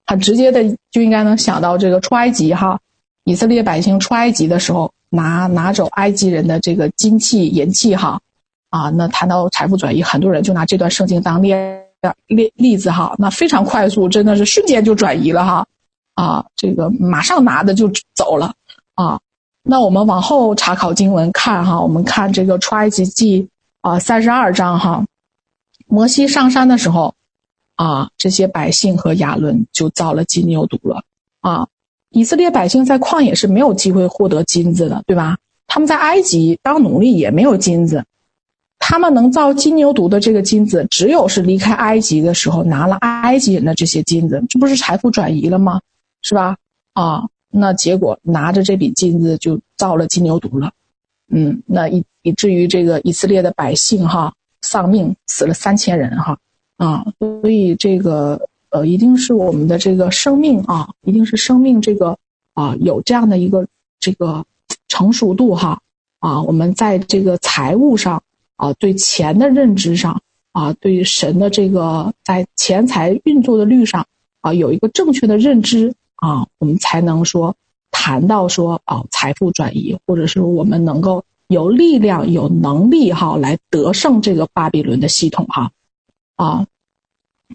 很直接的就应该能想到这个出埃及哈，以色列百姓出埃及的时候。拿拿走埃及人的这个金器银器哈，啊，那谈到财富转移，很多人就拿这段圣经当例例例子哈，那非常快速，真的是瞬间就转移了哈，啊，这个马上拿的就走了啊。那我们往后查考经文看哈，我们看这个出埃及记啊三十二章哈，摩西上山的时候啊，这些百姓和亚伦就造了金牛犊了啊。以色列百姓在旷野是没有机会获得金子的，对吧？他们在埃及当奴隶也没有金子，他们能造金牛犊的这个金子，只有是离开埃及的时候拿了埃及人的这些金子，这不是财富转移了吗？是吧？啊，那结果拿着这笔金子就造了金牛犊了，嗯，那以以至于这个以色列的百姓哈丧命，死了三千人哈啊，所以这个。呃，一定是我们的这个生命啊，一定是生命这个啊，有这样的一个这个成熟度哈啊，我们在这个财务上啊，对钱的认知上啊，对神的这个在钱财运作的律上啊，有一个正确的认知啊，我们才能说谈到说啊，财富转移，或者是我们能够有力量、有能力哈，来得胜这个巴比伦的系统哈啊。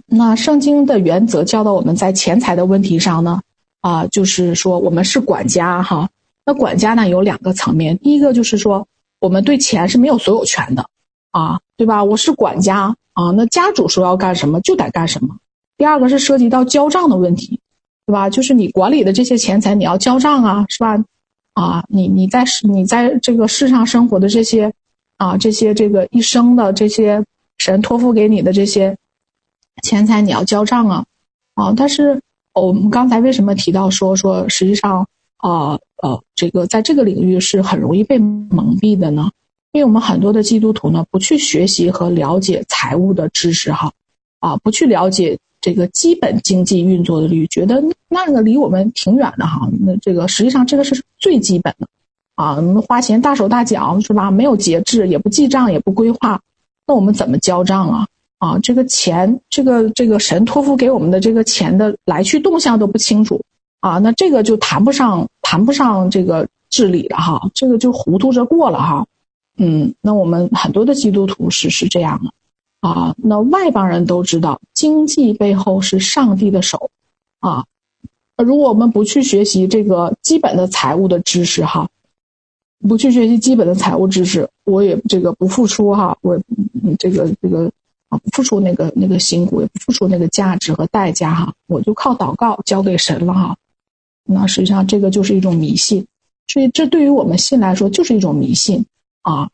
那圣经的原则教导我们在钱财的问题上呢，啊，就是说我们是管家哈。那管家呢有两个层面，第一个就是说我们对钱是没有所有权的，啊，对吧？我是管家啊，那家主说要干什么就得干什么。第二个是涉及到交账的问题，对吧？就是你管理的这些钱财你要交账啊，是吧？啊，你你在世你在这个世上生活的这些啊，这些这个一生的这些神托付给你的这些。钱财你要交账啊，啊！但是我们刚才为什么提到说说实际上啊呃，这个在这个领域是很容易被蒙蔽的呢？因为我们很多的基督徒呢不去学习和了解财务的知识哈，啊不去了解这个基本经济运作的律，觉得那个离我们挺远的哈。那这个实际上这个是最基本的啊，我们花钱大手大脚是吧？没有节制，也不记账，也不规划，那我们怎么交账啊？啊，这个钱，这个这个神托付给我们的这个钱的来去动向都不清楚啊，那这个就谈不上谈不上这个治理了哈，这个就糊涂着过了哈。嗯，那我们很多的基督徒是是这样的啊，那外邦人都知道经济背后是上帝的手啊，如果我们不去学习这个基本的财务的知识哈，不去学习基本的财务知识，我也这个不付出哈，我这个这个。啊，不付出那个那个辛苦，也不付出那个价值和代价哈，我就靠祷告交给神了哈。那实际上这个就是一种迷信，所以这对于我们信来说就是一种迷信啊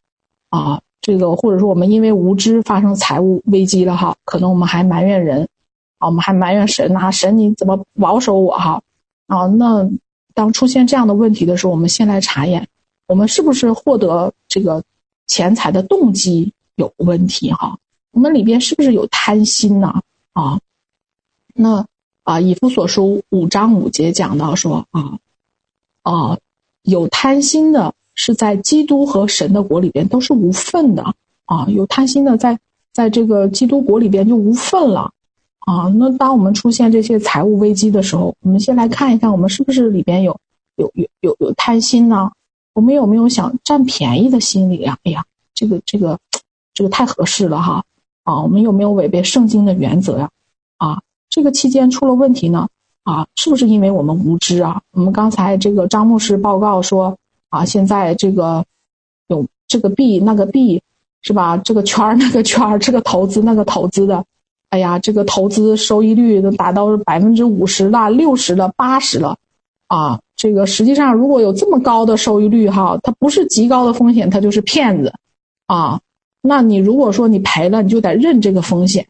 啊，这个或者说我们因为无知发生财务危机了哈，可能我们还埋怨人啊，我们还埋怨神呐，神你怎么保守我哈啊？那当出现这样的问题的时候，我们先来查验我们是不是获得这个钱财的动机有问题哈。我们里边是不是有贪心呢？啊，那啊，以弗所书五章五节讲到说啊，啊，有贪心的是在基督和神的国里边都是无份的啊，有贪心的在在这个基督国里边就无份了啊。那当我们出现这些财务危机的时候，我们先来看一看，我们是不是里边有有有有有贪心呢？我们有没有想占便宜的心理啊？哎呀，这个这个这个太合适了哈。啊，我们有没有违背圣经的原则呀？啊，这个期间出了问题呢？啊，是不是因为我们无知啊？我们刚才这个张牧师报告说，啊，现在这个有这个币那个币是吧？这个圈儿 那个圈儿，这个投资那个投资的，哎呀，这个投资收益率都达到百分之五十了、六十了、八十了，啊，这个实际上如果有这么高的收益率哈，它不是极高的风险，它就是骗子，啊，那你如果说你赔了，你就得认这个风险，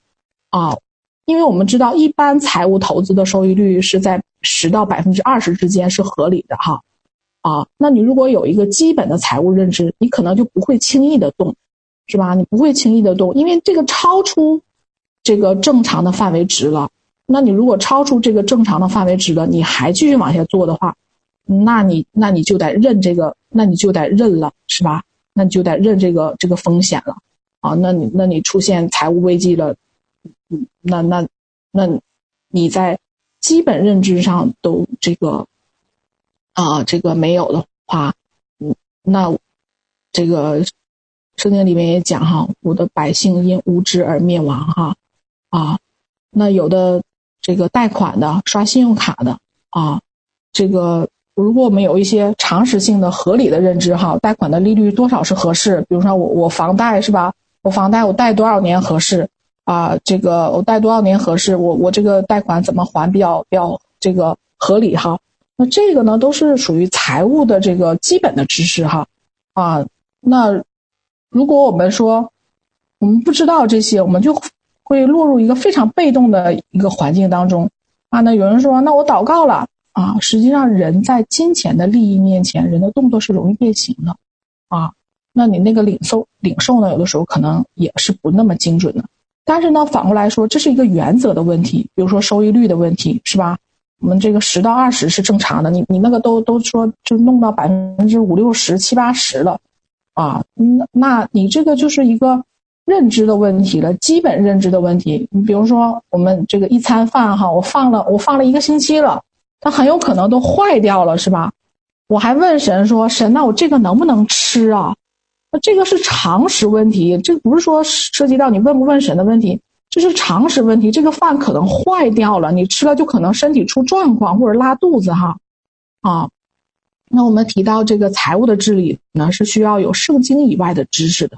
啊。因为我们知道，一般财务投资的收益率是在十到百分之二十之间是合理的哈，啊，那你如果有一个基本的财务认知，你可能就不会轻易的动，是吧？你不会轻易的动，因为这个超出这个正常的范围值了。那你如果超出这个正常的范围值了，你还继续往下做的话，那你那你就得认这个，那你就得认了，是吧？那你就得认这个这个风险了，啊，那你那你出现财务危机了。那那那，你在基本认知上都这个啊，这个没有的话，嗯，那这个圣经里面也讲哈，我的百姓因无知而灭亡哈啊，那有的这个贷款的、刷信用卡的啊，这个如果我们有一些常识性的、合理的认知哈，贷款的利率多少是合适？比如说我我房贷是吧？我房贷我贷多少年合适？啊，这个我贷多少年合适？我我这个贷款怎么还比较比较这个合理哈？那这个呢，都是属于财务的这个基本的知识哈。啊，那如果我们说我们不知道这些，我们就会落入一个非常被动的一个环境当中啊。那有人说，那我祷告了啊，实际上人在金钱的利益面前，人的动作是容易变形的啊。那你那个领受领受呢，有的时候可能也是不那么精准的。但是呢，反过来说，这是一个原则的问题，比如说收益率的问题，是吧？我们这个十到二十是正常的，你你那个都都说就弄到百分之五六十七八十了，啊，那那你这个就是一个认知的问题了，基本认知的问题。你比如说我们这个一餐饭哈，我放了我放了一个星期了，它很有可能都坏掉了，是吧？我还问神说，神，那我这个能不能吃啊？那这个是常识问题，这不是说涉及到你问不问神的问题，这是常识问题。这个饭可能坏掉了，你吃了就可能身体出状况或者拉肚子哈。啊，那我们提到这个财务的治理呢，是需要有圣经以外的知识的。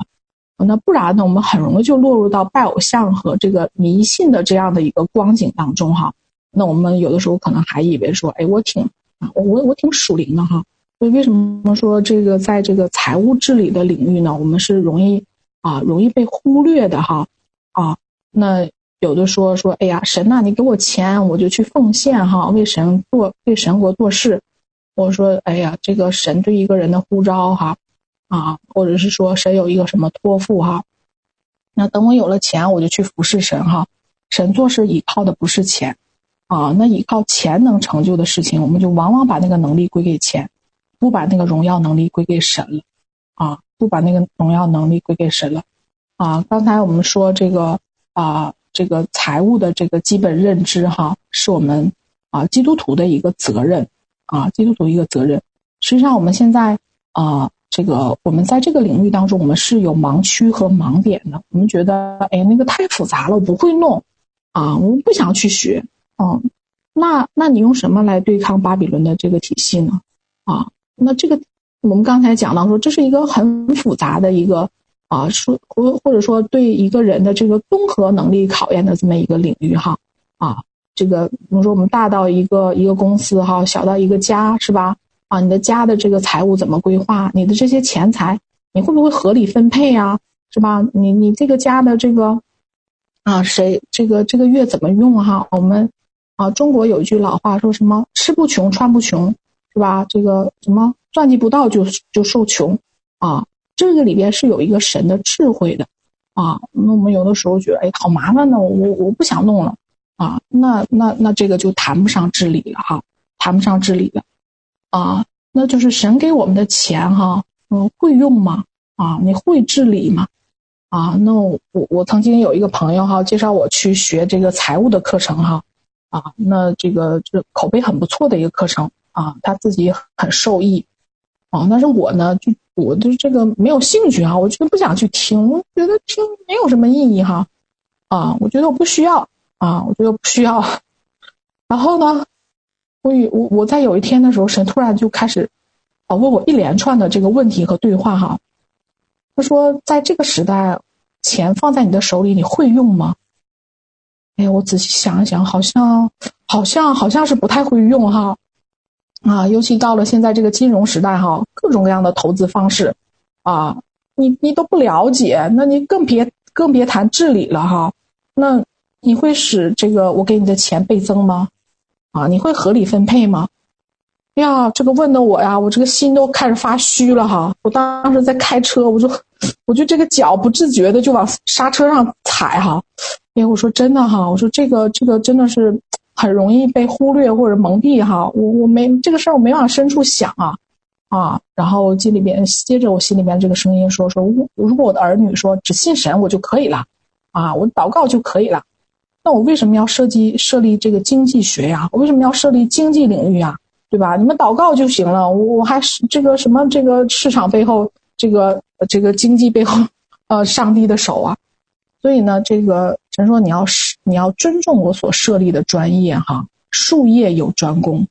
那不然呢，我们很容易就落入到拜偶像和这个迷信的这样的一个光景当中哈。那我们有的时候可能还以为说，哎，我挺啊，我我挺属灵的哈。所以为什么说这个在这个财务治理的领域呢？我们是容易啊，容易被忽略的哈啊。那有的说说，哎呀，神呐，你给我钱，我就去奉献哈，为神做，为神国做事。我说，哎呀，这个神对一个人的呼召哈啊，或者是说神有一个什么托付哈，那等我有了钱，我就去服侍神哈。神做事依靠的不是钱啊，那依靠钱能成就的事情，我们就往往把那个能力归给钱。不把那个荣耀能力归给神了，啊，不把那个荣耀能力归给神了，啊，刚才我们说这个啊，这个财务的这个基本认知哈，是我们啊基督徒的一个责任，啊，基督徒一个责任。实际上我们现在啊，这个我们在这个领域当中，我们是有盲区和盲点的。我们觉得，哎，那个太复杂了，我不会弄，啊，我们不想去学，啊，那那你用什么来对抗巴比伦的这个体系呢？啊？那这个，我们刚才讲到说，这是一个很复杂的一个啊，说或或者说对一个人的这个综合能力考验的这么一个领域哈啊，这个比如说我们大到一个一个公司哈，小到一个家是吧？啊，你的家的这个财务怎么规划？你的这些钱财你会不会合理分配呀？是吧？你你这个家的这个啊，谁这个这个月怎么用哈？我们啊，中国有一句老话说什么？吃不穷，穿不穷。是吧？这个什么算计不到就就受穷啊，这个里边是有一个神的智慧的啊。那我们有的时候觉得，哎，好麻烦呢，我我不想弄了啊。那那那这个就谈不上治理了哈，谈不上治理了啊。那就是神给我们的钱哈，嗯，会用吗？啊，你会治理吗？啊，那我我曾经有一个朋友哈，介绍我去学这个财务的课程哈，啊，那这个这口碑很不错的一个课程。啊，他自己很受益，啊，但是我呢，就我对这个没有兴趣哈，我觉得不想去听，我觉得听没有什么意义哈，啊，我觉得我不需要啊，我觉得不需要。然后呢，我我我在有一天的时候，神突然就开始啊问我一连串的这个问题和对话哈。他说，在这个时代，钱放在你的手里，你会用吗？哎，我仔细想一想，好像好像好像是不太会用哈。啊，尤其到了现在这个金融时代哈，各种各样的投资方式，啊，你你都不了解，那你更别更别谈治理了哈。那你会使这个我给你的钱倍增吗？啊，你会合理分配吗？呀，这个问的我呀，我这个心都开始发虚了哈。我当时在开车，我就我就这个脚不自觉的就往刹车上踩哈。哎，我说真的哈，我说这个这个真的是。很容易被忽略或者蒙蔽哈，我我没这个事儿，我没往深处想啊啊，然后心里边接着我心里边这个声音说说，如果我的儿女说只信神我就可以了啊，我祷告就可以了，那我为什么要设计设立这个经济学呀？我为什么要设立经济领域呀？对吧？你们祷告就行了，我我还是这个什么这个市场背后这个这个经济背后呃上帝的手啊，所以呢这个。人说：“你要是你要尊重我所设立的专业哈，术业有专攻，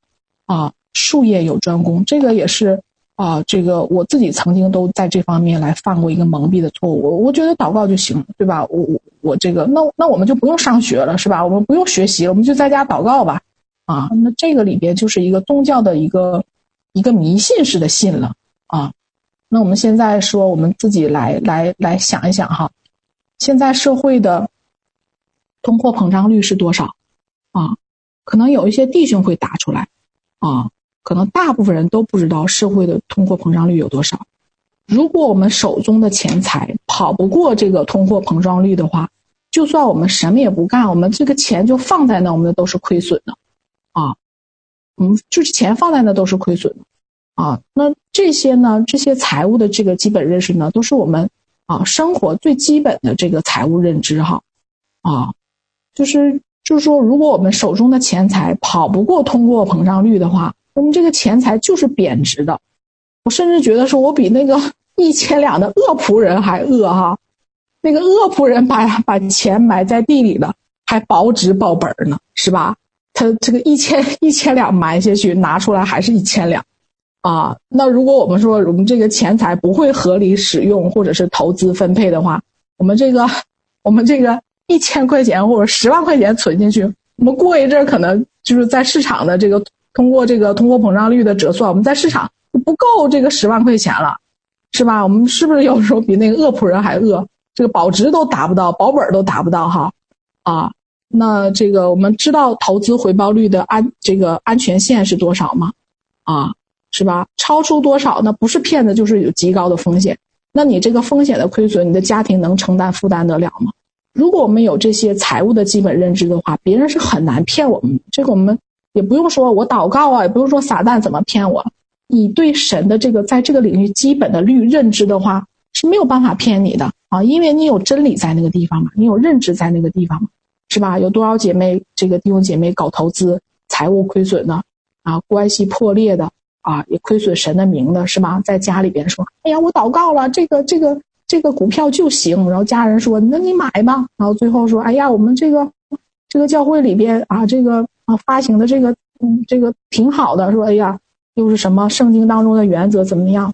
啊，术业有专攻，这个也是啊，这个我自己曾经都在这方面来犯过一个蒙蔽的错误。我我觉得祷告就行，对吧？我我我这个，那那我们就不用上学了，是吧？我们不用学习了，我们就在家祷告吧，啊，那这个里边就是一个宗教的一个一个迷信式的信了啊。那我们现在说，我们自己来来来想一想哈，现在社会的。”通货膨胀率是多少？啊，可能有一些弟兄会答出来，啊，可能大部分人都不知道社会的通货膨胀率有多少。如果我们手中的钱财跑不过这个通货膨胀率的话，就算我们什么也不干，我们这个钱就放在那，我们都是亏损的，啊，嗯，就是钱放在那都是亏损的，啊，那这些呢，这些财务的这个基本认识呢，都是我们啊生活最基本的这个财务认知哈，啊。就是就是说，如果我们手中的钱财跑不过通货膨胀率的话，我们这个钱财就是贬值的。我甚至觉得说，我比那个一千两的恶仆人还恶哈。那个恶仆人把把钱埋在地里了，还保值保本儿呢，是吧？他这个一千一千两埋下去，拿出来还是一千两啊。那如果我们说我们这个钱财不会合理使用或者是投资分配的话，我们这个我们这个。一千块钱或者十万块钱存进去，我们过一阵可能就是在市场的这个通过这个通货膨胀率的折算，我们在市场不够这个十万块钱了，是吧？我们是不是有时候比那个恶仆人还恶？这个保值都达不到，保本都达不到哈啊？那这个我们知道投资回报率的安这个安全线是多少吗？啊，是吧？超出多少那不是骗子就是有极高的风险。那你这个风险的亏损，你的家庭能承担负担得了吗？如果我们有这些财务的基本认知的话，别人是很难骗我们。这个我们也不用说，我祷告啊，也不用说撒旦怎么骗我。你对神的这个在这个领域基本的律认知的话，是没有办法骗你的啊，因为你有真理在那个地方嘛，你有认知在那个地方嘛，是吧？有多少姐妹这个弟兄姐妹搞投资，财务亏损的啊，关系破裂的啊，也亏损神的名的，是吧？在家里边说，哎呀，我祷告了，这个这个。这个股票就行，然后家人说：“那你买吧。”然后最后说：“哎呀，我们这个这个教会里边啊，这个啊发行的这个嗯这个挺好的。”说：“哎呀，又是什么圣经当中的原则怎么样？”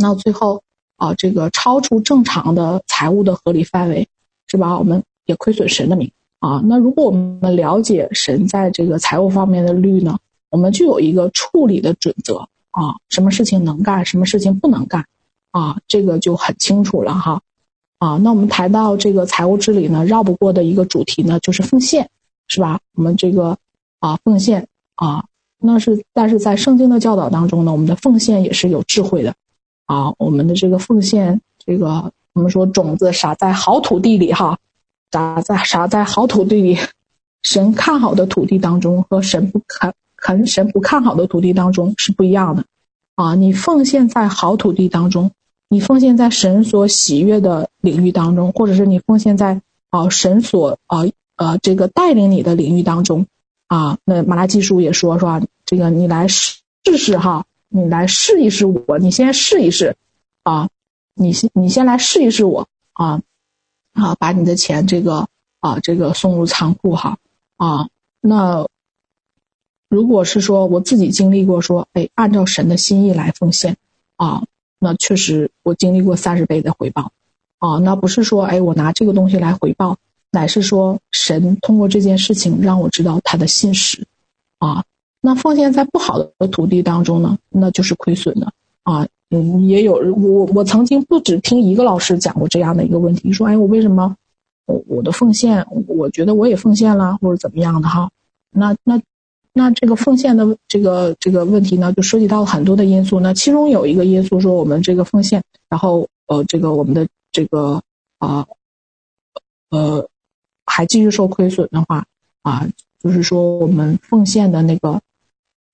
那最后啊，这个超出正常的财务的合理范围，是吧？我们也亏损神的名啊。那如果我们了解神在这个财务方面的律呢，我们就有一个处理的准则啊，什么事情能干，什么事情不能干。啊，这个就很清楚了哈，啊，那我们谈到这个财务治理呢，绕不过的一个主题呢，就是奉献，是吧？我们这个啊，奉献啊，那是但是在圣经的教导当中呢，我们的奉献也是有智慧的，啊，我们的这个奉献，这个我们说种子撒在好土地里哈，撒在撒在好土地里，神看好的土地当中和神不看看神不看好的土地当中是不一样的，啊，你奉献在好土地当中。你奉献在神所喜悦的领域当中，或者是你奉献在啊神所啊呃这个带领你的领域当中啊，那马拉基书也说说这个你来试试哈，你来试一试我，你先试一试啊，你先你先来试一试我啊啊，把你的钱这个啊这个送入仓库哈啊，那如果是说我自己经历过说，哎，按照神的心意来奉献，啊，那确实我经历过三十倍的回报，啊，那不是说哎我拿这个东西来回报，乃是说神通过这件事情让我知道他的信实，啊，那奉献在不好的土地当中呢，那就是亏损的，啊，嗯，也有我我曾经不止听一个老师讲过这样的一个问题，说哎我为什么我我的奉献，我觉得我也奉献了或者怎么样的哈，那那。那这个奉献的这个这个问题呢，就涉及到了很多的因素。那其中有一个因素说，我们这个奉献，然后呃，这个我们的这个啊呃，还继续受亏损的话啊，就是说我们奉献的那个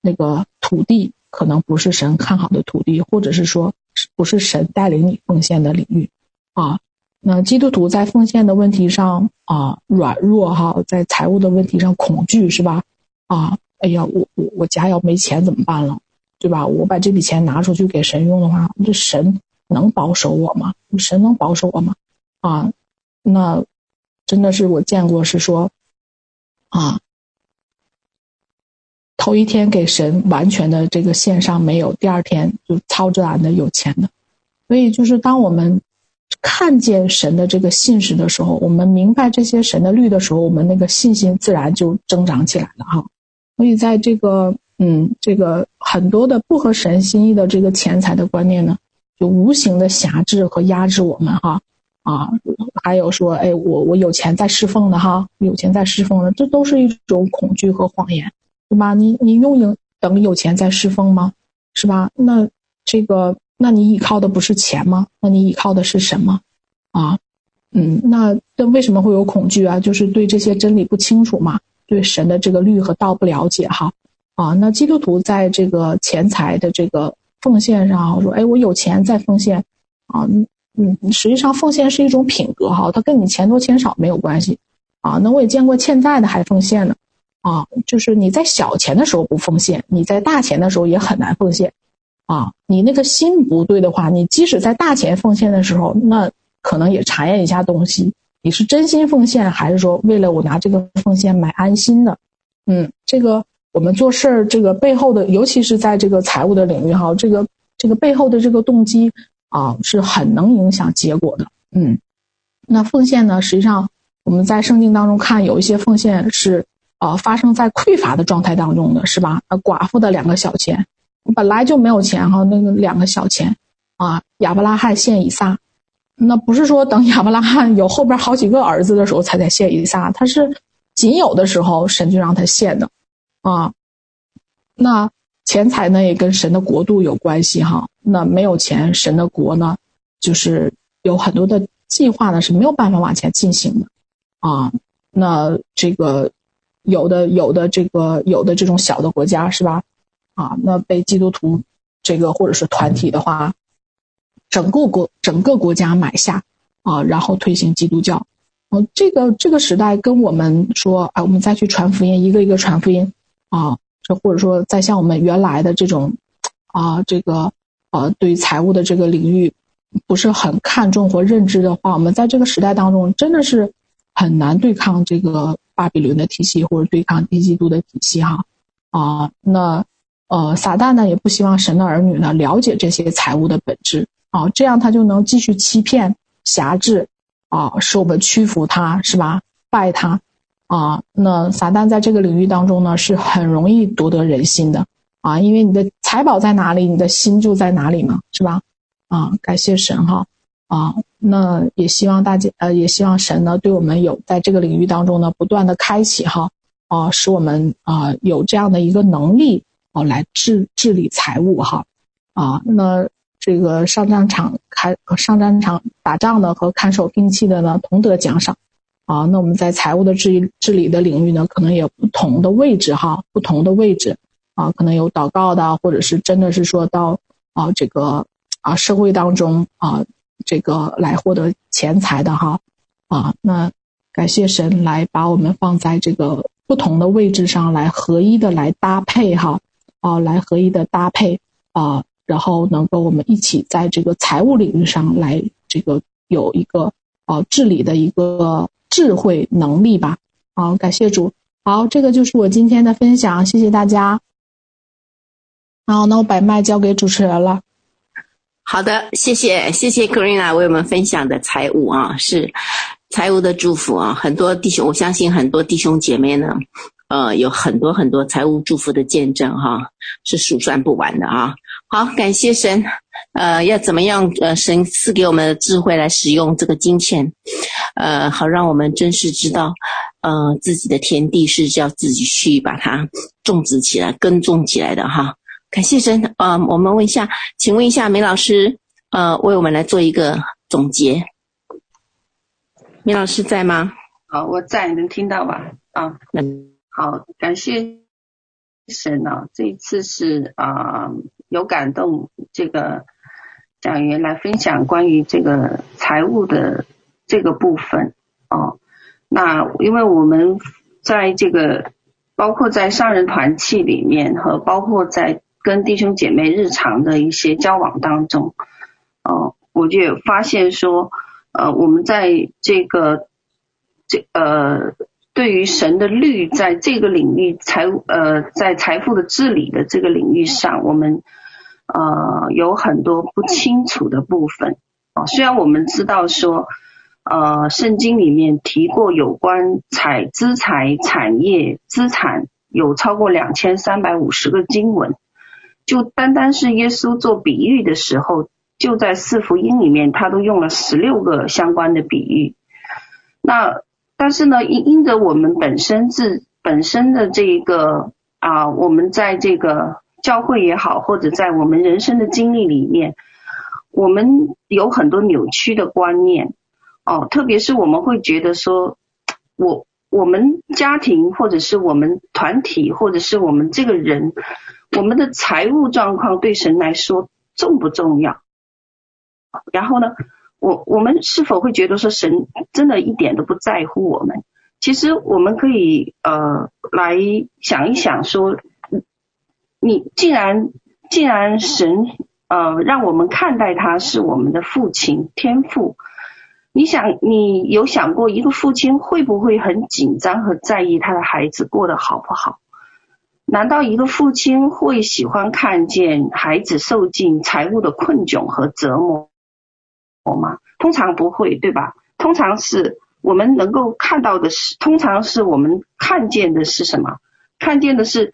那个土地可能不是神看好的土地，或者是说不是神带领你奉献的领域啊。那基督徒在奉献的问题上啊软弱哈，在财务的问题上恐惧是吧？啊。哎呀，我我我家要没钱怎么办了，对吧？我把这笔钱拿出去给神用的话，这神能保守我吗？神能保守我吗？啊，那真的是我见过是说，啊，头一天给神完全的这个线上没有，第二天就超自然的有钱的。所以就是当我们看见神的这个信实的时候，我们明白这些神的律的时候，我们那个信心自然就增长起来了哈。所以，在这个嗯，这个很多的不合神心意的这个钱财的观念呢，就无形的辖制和压制我们哈啊，还有说，哎，我我有钱在侍奉的哈，有钱在侍奉的，这都是一种恐惧和谎言，对吧？你你用有等有钱在侍奉吗？是吧？那这个，那你依靠的不是钱吗？那你依靠的是什么？啊，嗯，那那为什么会有恐惧啊？就是对这些真理不清楚嘛。对神的这个律和道不了解哈，啊，那基督徒在这个钱财的这个奉献上说，哎，我有钱在奉献，啊，嗯嗯，实际上奉献是一种品格哈，它跟你钱多钱少没有关系，啊，那我也见过欠债的还奉献呢，啊，就是你在小钱的时候不奉献，你在大钱的时候也很难奉献，啊，你那个心不对的话，你即使在大钱奉献的时候，那可能也查验一下东西。你是真心奉献，还是说为了我拿这个奉献买安心的？嗯，这个我们做事儿，这个背后的，尤其是在这个财务的领域哈，这个这个背后的这个动机啊，是很能影响结果的。嗯，那奉献呢，实际上我们在圣经当中看，有一些奉献是啊发生在匮乏的状态当中的，是吧？啊，寡妇的两个小钱，本来就没有钱哈，那个两个小钱啊，亚伯拉罕献以撒。那不是说等亚伯拉罕有后边好几个儿子的时候才在献以撒，他是仅有的时候神就让他献的，啊，那钱财呢也跟神的国度有关系哈。那没有钱，神的国呢就是有很多的计划呢是没有办法往前进行的，啊，那这个有的有的这个有的这种小的国家是吧？啊，那被基督徒这个或者是团体的话。整个国整个国家买下啊，然后推行基督教，呃，这个这个时代跟我们说，啊，我们再去传福音，一个一个传福音啊，这或者说再像我们原来的这种啊，这个呃，对财务的这个领域不是很看重或认知的话，我们在这个时代当中真的是很难对抗这个巴比伦的体系或者对抗低基督的体系哈啊，那呃，撒旦呢也不希望神的儿女呢了解这些财务的本质。啊，这样他就能继续欺骗、辖制，啊，使我们屈服他，是吧？拜他，啊，那撒旦在这个领域当中呢，是很容易夺得人心的，啊，因为你的财宝在哪里，你的心就在哪里嘛，是吧？啊，感谢神哈，啊，那也希望大家，呃，也希望神呢，对我们有在这个领域当中呢，不断的开启哈，啊，使我们啊有这样的一个能力，啊，来治治理财务哈，啊，那。这个上战场看上战场打仗的和看守兵器的呢，同得奖赏，啊，那我们在财务的治治理的领域呢，可能有不同的位置哈，不同的位置，啊，可能有祷告的，或者是真的是说到啊这个啊社会当中啊这个来获得钱财的哈，啊，那感谢神来把我们放在这个不同的位置上来合一的来搭配哈，啊，来合一的搭配啊。然后能够我们一起在这个财务领域上来这个有一个啊治理的一个智慧能力吧，好，感谢主好，这个就是我今天的分享，谢谢大家。好，那我把麦交给主持人了。好的，谢谢谢谢 Karina 为我们分享的财务啊，是财务的祝福啊，很多弟兄，我相信很多弟兄姐妹呢，呃，有很多很多财务祝福的见证哈、是数算不完的啊。好，感谢神，呃，要怎么样呃，神赐给我们的智慧来使用这个金钱，呃，好让我们真实知道，呃，自己的田地是叫自己去把它种植起来、耕种起来的哈。感谢神啊、呃！我们问一下，请问一下梅老师，呃，为我们来做一个总结。梅老师在吗？好，我在，能听到吧？啊，嗯，好，感谢神啊！这一次是啊、呃，有感动，这个讲员来分享关于这个财务的这个部分哦。那因为我们在这个，包括在上人团契里面和包括在跟弟兄姐妹日常的一些交往当中，哦，我就发现说，呃，我们在这个这呃，对于神的律，在这个领域财呃，在财富的治理的这个领域上，我们呃有很多不清楚的部分啊，虽然我们知道说，呃，圣经里面提过有关财资财产业资产有超过两千三百五十个经文。就单单是耶稣做比喻的时候，就在四福音里面，他都用了十六个相关的比喻。那但是呢，因因着我们本身自本身的这一个啊，我们在这个教会也好，或者在我们人生的经历里面，我们有很多扭曲的观念哦，特别是我们会觉得说，我我们家庭或者是我们团体或者是我们这个人。我们的财务状况对神来说重不重要？然后呢，我我们是否会觉得说神真的一点都不在乎我们？其实我们可以呃来想一想说，你既然既然神呃让我们看待他是我们的父亲天父，你想你有想过一个父亲会不会很紧张和在意他的孩子过得好不好？难道一个父亲会喜欢看见孩子受尽财务的困窘和折磨吗？通常不会，对吧？通常是我们能够看到的是，通常是我们看见的是什么？看见的是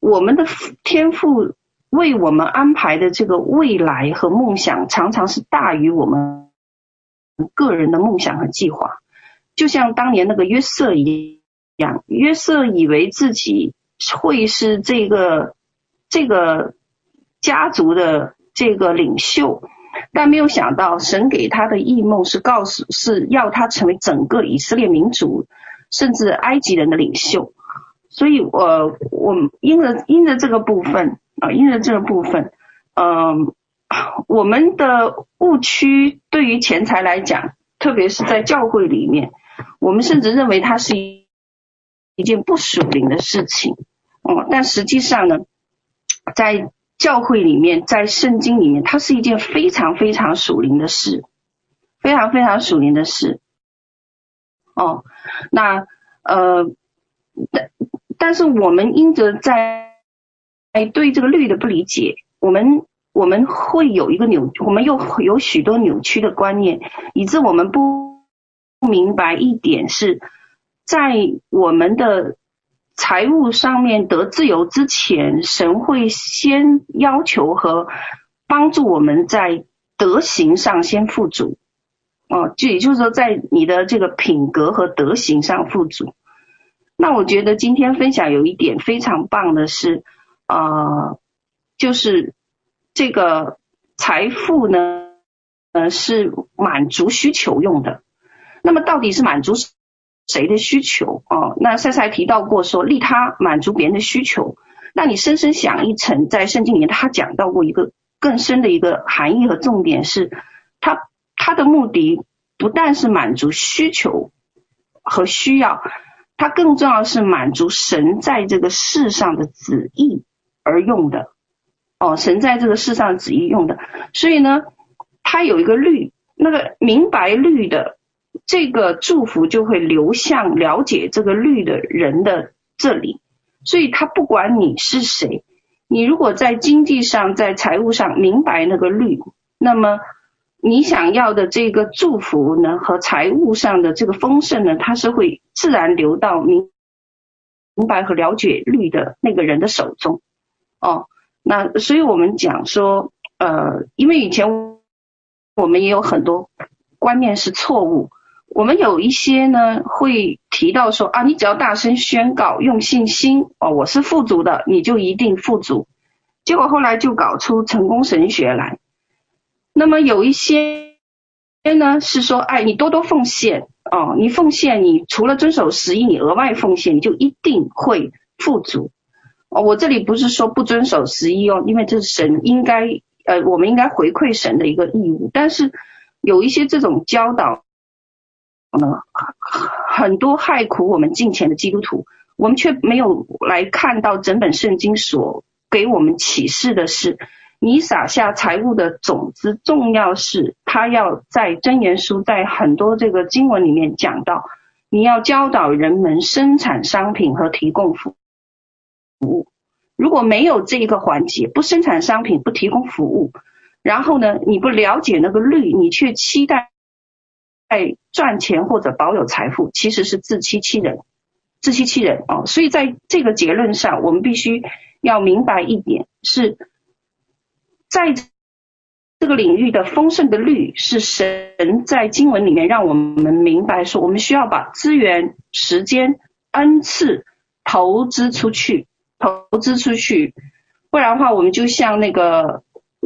我们的天赋为我们安排的这个未来和梦想，常常是大于我们个人的梦想和计划。就像当年那个约瑟一样，约瑟以为自己。会是这个这个家族的这个领袖，但没有想到神给他的异梦是告诉是要他成为整个以色列民族，甚至埃及人的领袖。所以，我我因着因着这个部分啊，因着这个部分，嗯，我们的误区对于钱财来讲，特别是在教会里面，我们甚至认为它是一一件不属灵的事情。哦，但实际上呢，在教会里面，在圣经里面，它是一件非常非常属灵的事，非常非常属灵的事。哦，那呃，但但是我们因着在哎对这个律的不理解，我们我们会有一个扭，我们又有许多扭曲的观念，以致我们不不明白一点是在我们的。财务上面得自由之前，神会先要求和帮助我们在德行上先富足，哦，就也就是说，在你的这个品格和德行上富足。那我觉得今天分享有一点非常棒的是，呃，就是这个财富呢，呃，是满足需求用的。那么到底是满足谁的需求哦？那赛赛提到过说，利他满足别人的需求。那你深深想一层，在圣经里面他讲到过一个更深的一个含义和重点是，他他的目的不但是满足需求和需要，他更重要是满足神在这个世上的旨意而用的。哦，神在这个世上旨意用的。所以呢，他有一个律，那个明白律的。这个祝福就会流向了解这个律的人的这里，所以他不管你是谁，你如果在经济上、在财务上明白那个律，那么你想要的这个祝福呢，和财务上的这个丰盛呢，它是会自然流到明明白和了解律的那个人的手中。哦，那所以我们讲说，呃，因为以前我们也有很多观念是错误。我们有一些呢会提到说啊，你只要大声宣告，用信心哦，我是富足的，你就一定富足。结果后来就搞出成功神学来。那么有一些呢是说，哎，你多多奉献哦，你奉献，你除了遵守十一，你额外奉献，你就一定会富足。哦，我这里不是说不遵守十一哦，因为这是神应该呃，我们应该回馈神的一个义务。但是有一些这种教导。呢，很多害苦我们金钱的基督徒，我们却没有来看到整本圣经所给我们启示的是，你撒下财物的种子，重要是他要在箴言书，在很多这个经文里面讲到，你要教导人们生产商品和提供服务。如果没有这一个环节，不生产商品，不提供服务，然后呢，你不了解那个律，你却期待。在赚钱或者保有财富，其实是自欺欺人，自欺欺人哦。所以在这个结论上，我们必须要明白一点：是在这个领域的丰盛的律，是神在经文里面让我们明白说，我们需要把资源、时间、恩赐投资出去，投资出去，不然的话，我们就像那个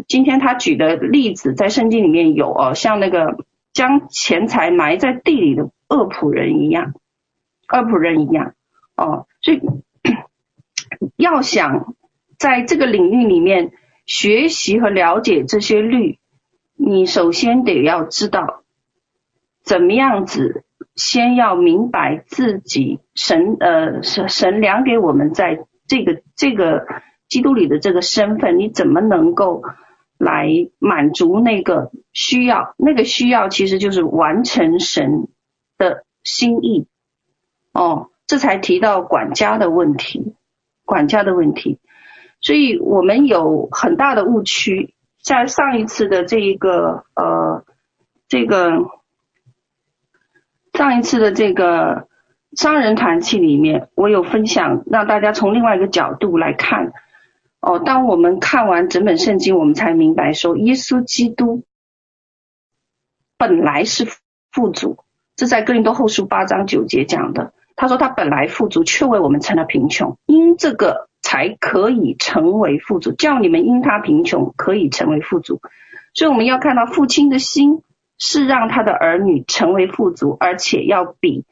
今天他举的例子，在圣经里面有哦，像那个。将钱财埋在地里的恶仆人一样，恶仆人一样哦，所以 要想在这个领域里面学习和了解这些律，你首先得要知道怎么样子，先要明白自己神呃神神量给我们在这个这个基督里的这个身份，你怎么能够？来满足那个需要，那个需要其实就是完成神的心意哦，这才提到管家的问题，管家的问题。所以我们有很大的误区，在上一次的这一个呃，这个上一次的这个商人团契里面，我有分享，让大家从另外一个角度来看。哦，当我们看完整本圣经，我们才明白说，耶稣基督本来是富足，这在哥林多后书八章九节讲的。他说他本来富足，却为我们成了贫穷，因这个才可以成为富足，叫你们因他贫穷可以成为富足。所以我们要看到父亲的心是让他的儿女成为富足，而且要比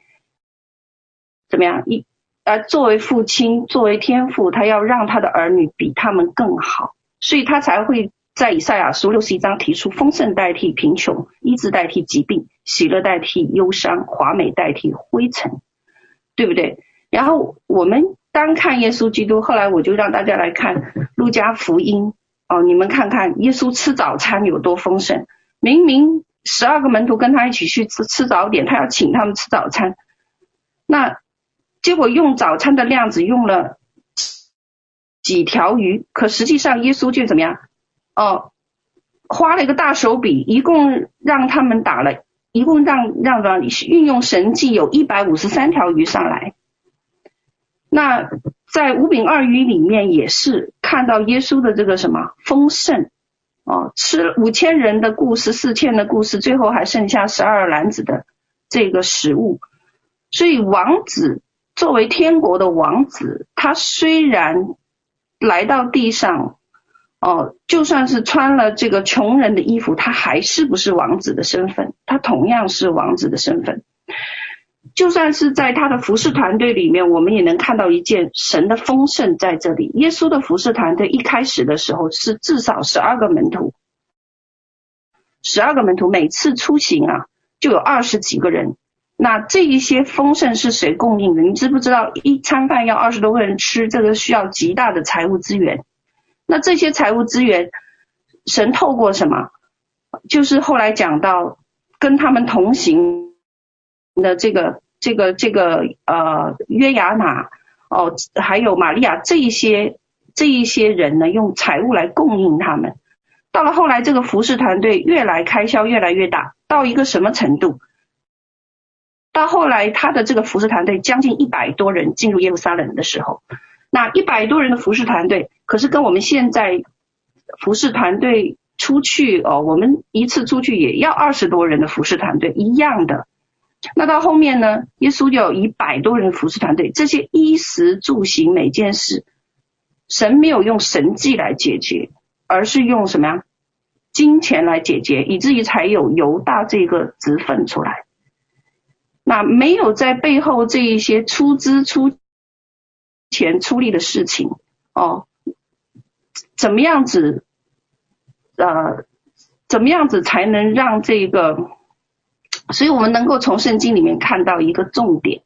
怎么样一。而作为父亲，作为天父，他要让他的儿女比他们更好，所以他才会在以赛亚书六十一章提出丰盛代替贫穷，医治代替疾病，喜乐代替忧伤，华美代替灰尘，对不对？然后我们单看耶稣基督，后来我就让大家来看路加福音哦，你们看看耶稣吃早餐有多丰盛，明明十二个门徒跟他一起去吃吃早点，他要请他们吃早餐，那。结果用早餐的量只用了几条鱼，可实际上耶稣就怎么样？哦，花了一个大手笔，一共让他们打了，一共让让让运用神迹有一百五十三条鱼上来。那在五饼二鱼里面也是看到耶稣的这个什么丰盛哦，吃五千人的故事，四千的故事，最后还剩下十二篮子的这个食物，所以王子。作为天国的王子，他虽然来到地上，哦，就算是穿了这个穷人的衣服，他还是不是王子的身份？他同样是王子的身份。就算是在他的服侍团队里面，我们也能看到一件神的丰盛在这里。耶稣的服侍团队一开始的时候是至少十二个门徒，十二个门徒每次出行啊，就有二十几个人。那这一些丰盛是谁供应的？你知不知道一餐饭要二十多个人吃，这个需要极大的财务资源。那这些财务资源，神透过什么？就是后来讲到跟他们同行的这个这个这个呃约雅拿哦，还有玛利亚这一些这一些人呢，用财务来供应他们。到了后来，这个服侍团队越来开销越来越大，到一个什么程度？到后来，他的这个服侍团队将近一百多人进入耶路撒冷的时候，那一百多人的服侍团队，可是跟我们现在服侍团队。出去哦，我们一次出去也要二十多人的服侍团队一样的。那到后面呢，耶稣就有一百多人服侍团队，这些衣食住行每件事，神没有用神迹来解决，而是用什么呀？金钱来解决，以至于才有犹大这个职分出来。那没有在背后这一些出资出钱出力的事情哦，怎么样子？呃，怎么样子才能让这个？所以我们能够从圣经里面看到一个重点，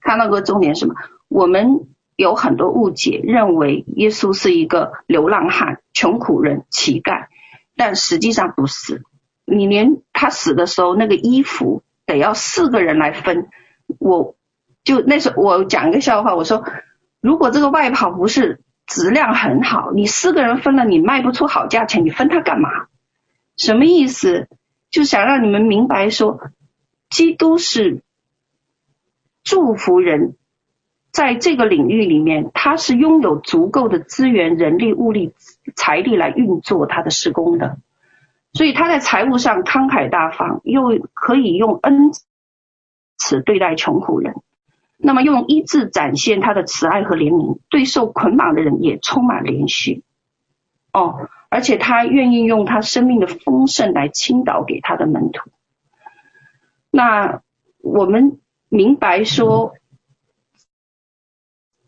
看到个重点是什么？我们有很多误解，认为耶稣是一个流浪汉、穷苦人、乞丐，但实际上不是。你连他死的时候那个衣服得要四个人来分，我就那时候我讲一个笑话，我说如果这个外跑不是。质量很好，你四个人分了，你卖不出好价钱，你分它干嘛？什么意思？就想让你们明白说，基督是祝福人，在这个领域里面，他是拥有足够的资源、人力、物力、财力来运作他的事工的，所以他在财务上慷慨大方，又可以用恩慈对待穷苦人。那么用医治展现他的慈爱和怜悯，对受捆绑的人也充满怜恤。哦，而且他愿意用他生命的丰盛来倾倒给他的门徒。那我们明白说，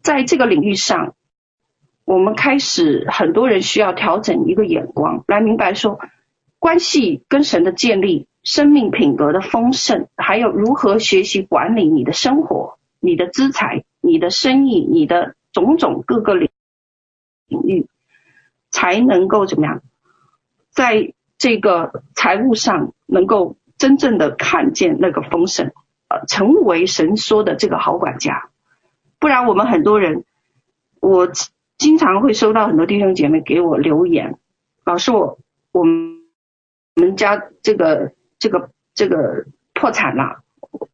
在这个领域上，我们开始很多人需要调整一个眼光，来明白说，关系跟神的建立、生命品格的丰盛，还有如何学习管理你的生活。你的资财、你的生意、你的种种各个领领域，才能够怎么样，在这个财务上能够真正的看见那个丰盛，呃，成为神说的这个好管家。不然，我们很多人，我经常会收到很多弟兄姐妹给我留言，老师我我们我们家这个这个这个破产了。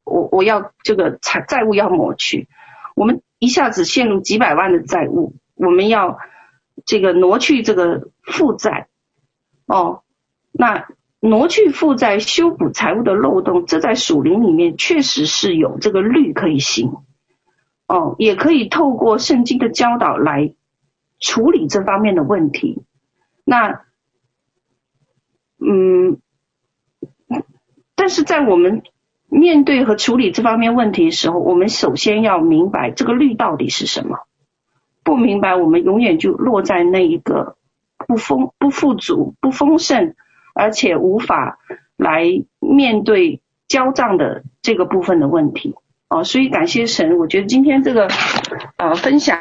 我我要这个财债务要抹去，我们一下子陷入几百万的债务，我们要这个挪去这个负债，哦，那挪去负债，修补财务的漏洞，这在属灵里面确实是有这个律可以行，哦，也可以透过圣经的教导来处理这方面的问题，那，嗯，但是在我们。面对和处理这方面问题的时候，我们首先要明白这个律到底是什么。不明白，我们永远就落在那一个不丰、不富足、不丰盛，而且无法来面对交账的这个部分的问题。哦，所以感谢神，我觉得今天这个呃分享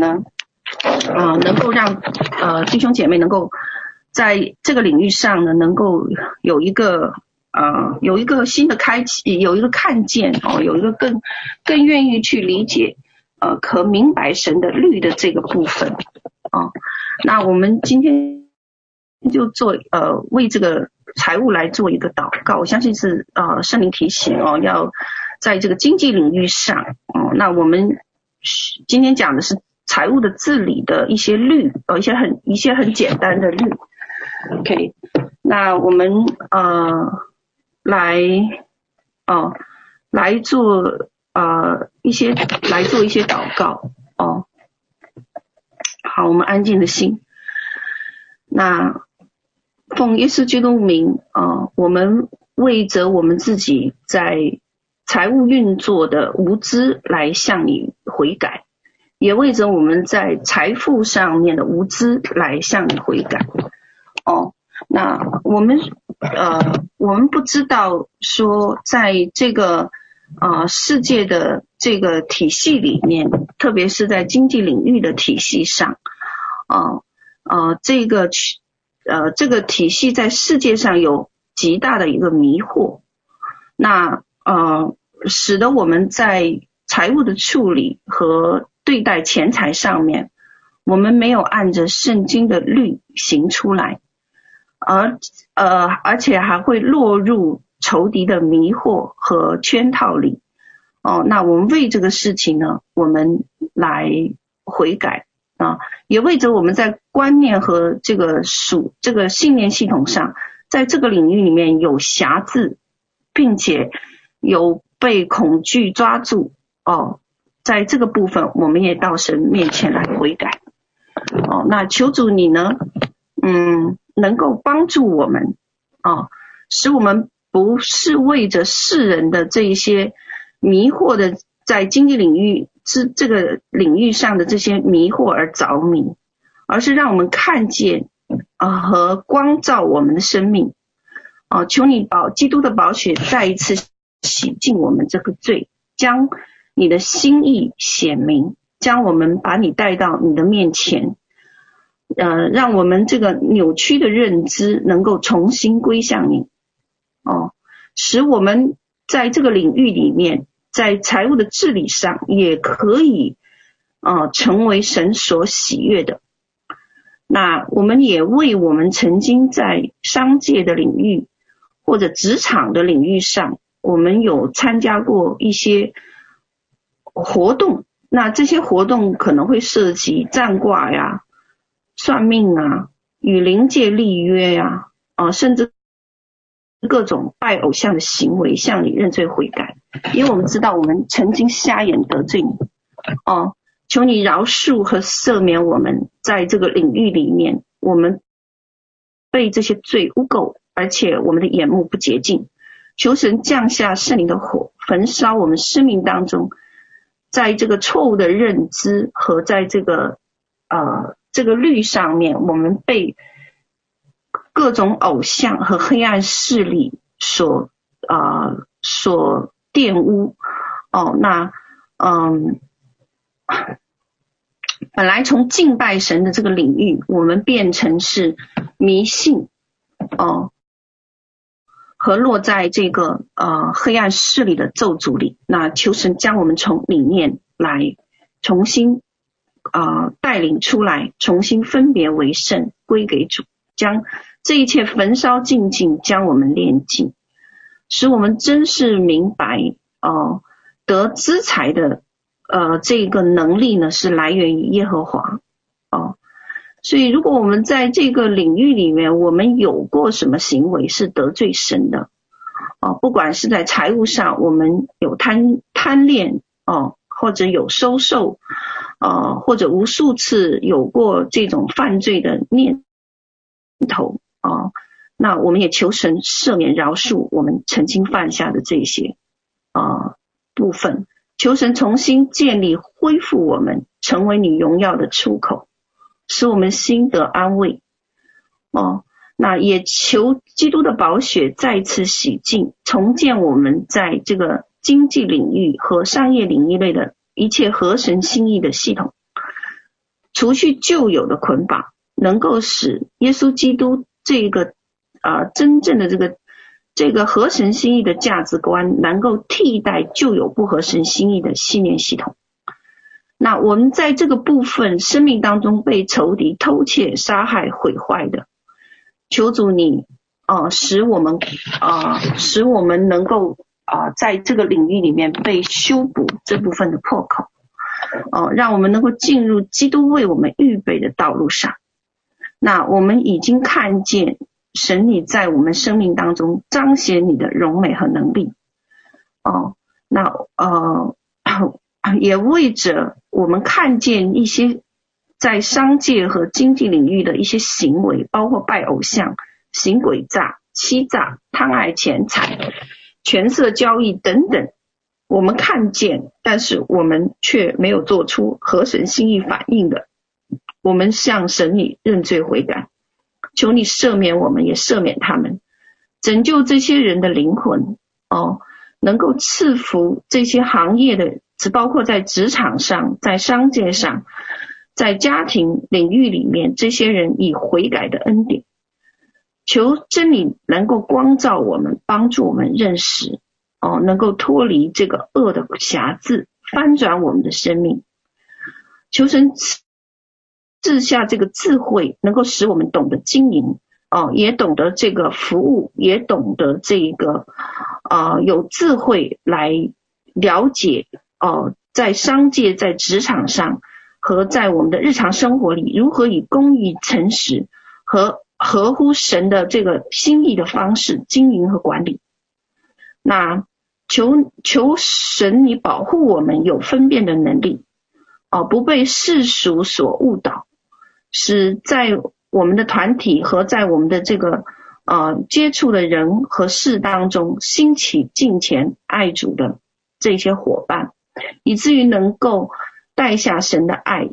呢，呃，能够让呃弟兄姐妹能够在这个领域上呢，能够有一个。呃，有一个新的开启，有一个看见哦，有一个更更愿意去理解，呃，可明白神的律的这个部分哦。那我们今天就做呃为这个财务来做一个祷告，我相信是呃圣灵提醒哦，要在这个经济领域上哦。那我们今天讲的是财务的治理的一些律，呃，一些很一些很简单的律。OK，那我们呃。来，哦，来做呃一些来做一些祷告哦。好，我们安静的心。那奉耶稣基督名啊、我们为着我们自己在财务运作的无知来向你悔改，也为着我们在财富上面的无知来向你悔改。哦，那我们。呃，我们不知道说，在这个呃世界的这个体系里面，特别是在经济领域的体系上，呃呃，这个呃这个体系在世界上有极大的一个迷惑，那呃使得我们在财务的处理和对待钱财上面，我们没有按着圣经的律行出来，而呃，而且还会落入仇敌的迷惑和圈套里。哦，那我们为这个事情呢，我们来悔改啊，也为着我们在观念和这个属这个信念系统上，在这个领域里面有瑕疵，并且有被恐惧抓住哦，在这个部分，我们也到神面前来悔改。哦，那求主你呢，嗯，能够帮助我们哦，使我们不是为着世人的这一些。迷惑的，在经济领域之这个领域上的这些迷惑而着迷，而是让我们看见啊和光照我们的生命啊，求你保基督的宝血再一次洗净我们这个罪，将你的心意显明，将我们把你带到你的面前，呃，让我们这个扭曲的认知能够重新归向你哦，使我们。在这个领域里面，在财务的治理上，也可以啊、成为神所喜悦的。那我们也为我们曾经在商界的领域或者职场的领域上，我们有参加过一些活动。那这些活动可能会涉及占卦呀、算命啊、与灵界立约呀，啊、甚至。各种拜偶像的行为，向你认罪悔改，因为我们知道我们曾经瞎眼得罪你，哦，求你饶恕和赦免我们，在这个领域里面，我们被这些罪污垢，而且我们的眼目不洁净，求神降下圣灵的火，焚烧我们生命当中，在这个错误的认知和在这个呃这个律上面，我们被。各种偶像和黑暗势力所啊、所玷污哦，那嗯，本来从敬拜神的这个领域，我们变成是迷信哦，和落在这个呃黑暗势力的咒诅里。那求神将我们从里面来重新、呃、带领出来，重新分别为圣，归给主，将。这一切焚烧净尽，将我们炼净，使我们真是明白哦，得资财的呃这个能力呢，是来源于耶和华哦。所以，如果我们在这个领域里面，我们有过什么行为是得罪神的哦，不管是在财务上，我们有贪贪恋哦，或者有收受哦，或者无数次有过这种犯罪的念头。啊，那我们也求神赦免饶恕我们曾经犯下的这些啊、部分，求神重新建立恢复我们，成为你荣耀的出口，使我们心得安慰。哦，那也求基督的宝血再次洗净，重建我们在这个经济领域和商业领域内的一切合神心意的系统，除去旧有的捆绑，能够使耶稣基督。这个啊、真正的这个这个合神心意的价值观，能够替代旧有不合神心意的信念系统。那我们在这个部分生命当中被仇敌偷窃、杀害、毁坏的，求主你啊、使我们啊、使我们能够啊、在这个领域里面被修补这部分的破口，哦、让我们能够进入基督为我们预备的道路上。那我们已经看见神你在我们生命当中彰显你的荣美和能力哦。那呃 也为着我们看见一些在商界和经济领域的一些行为，包括拜偶像、行诡诈、欺诈、贪爱钱财、权色交易等等，我们看见，但是我们却没有做出合神心意反应的。我们向神你认罪悔改，求你赦免我们，也赦免他们，拯救这些人的灵魂哦，能够赐福这些行业的，只包括在职场上、在商界上、在家庭领域里面，这些人以悔改的恩典，求真理能够光照我们，帮助我们认识哦，能够脱离这个恶的瑕疵，翻转我们的生命。求神赐下这个智慧，能够使我们懂得经营，哦，也懂得这个服务，也懂得这个，呃，有智慧来了解，哦，在商界、在职场上和在我们的日常生活里，如何以公义、诚实和合乎神的这个心意的方式经营和管理。那求求神，你保护我们有分辨的能力。哦，不被世俗所误导，使在我们的团体和在我们的这个呃接触的人和事当中兴起敬虔爱主的这些伙伴，以至于能够带下神的爱、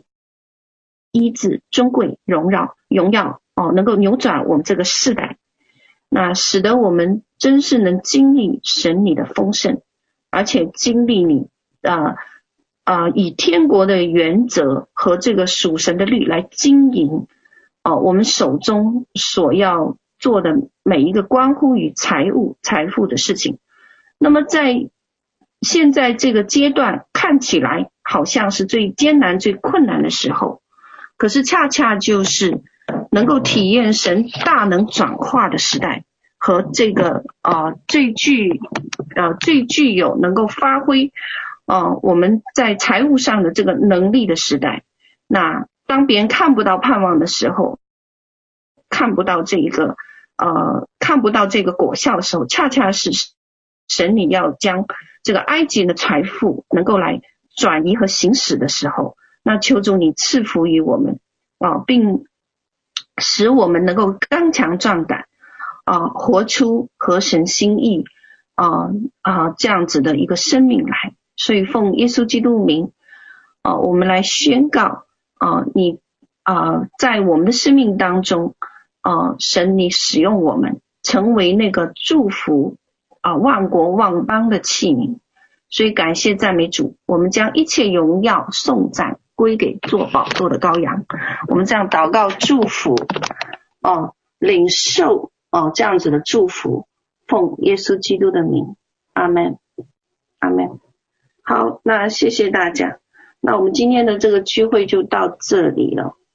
医治、尊贵、荣耀、荣耀哦，能够扭转我们这个世代，那使得我们真是能经历神你的丰盛，而且经历你啊。呃啊、以天国的原则和这个属神的律来经营，哦、我们手中所要做的每一个关乎于财务、财富的事情。那么在现在这个阶段，看起来好像是最艰难、最困难的时候，可是恰恰就是能够体验神大能转化的时代和这个啊、最具呃最具有能够发挥。啊，我们在财务上的这个能力的时代，那当别人看不到盼望的时候，看不到这一个呃，看不到这个果效的时候，恰恰是神你要将这个埃及的财富能够来转移和行使的时候，那求主你赐福于我们啊，并使我们能够刚强壮胆啊，活出合神心意啊啊这样子的一个生命来。所以奉耶稣基督名，啊，我们来宣告啊，你啊，在我们的生命当中，啊，神你使用我们成为那个祝福啊万国万邦的器皿。所以感谢赞美主，我们将一切荣耀颂赞归给做宝座的羔羊。我们这样祷告祝福，哦，领受哦这样子的祝福，奉耶稣基督的名，阿门，阿门。好，那谢谢大家。那我们今天的这个聚会就到这里了。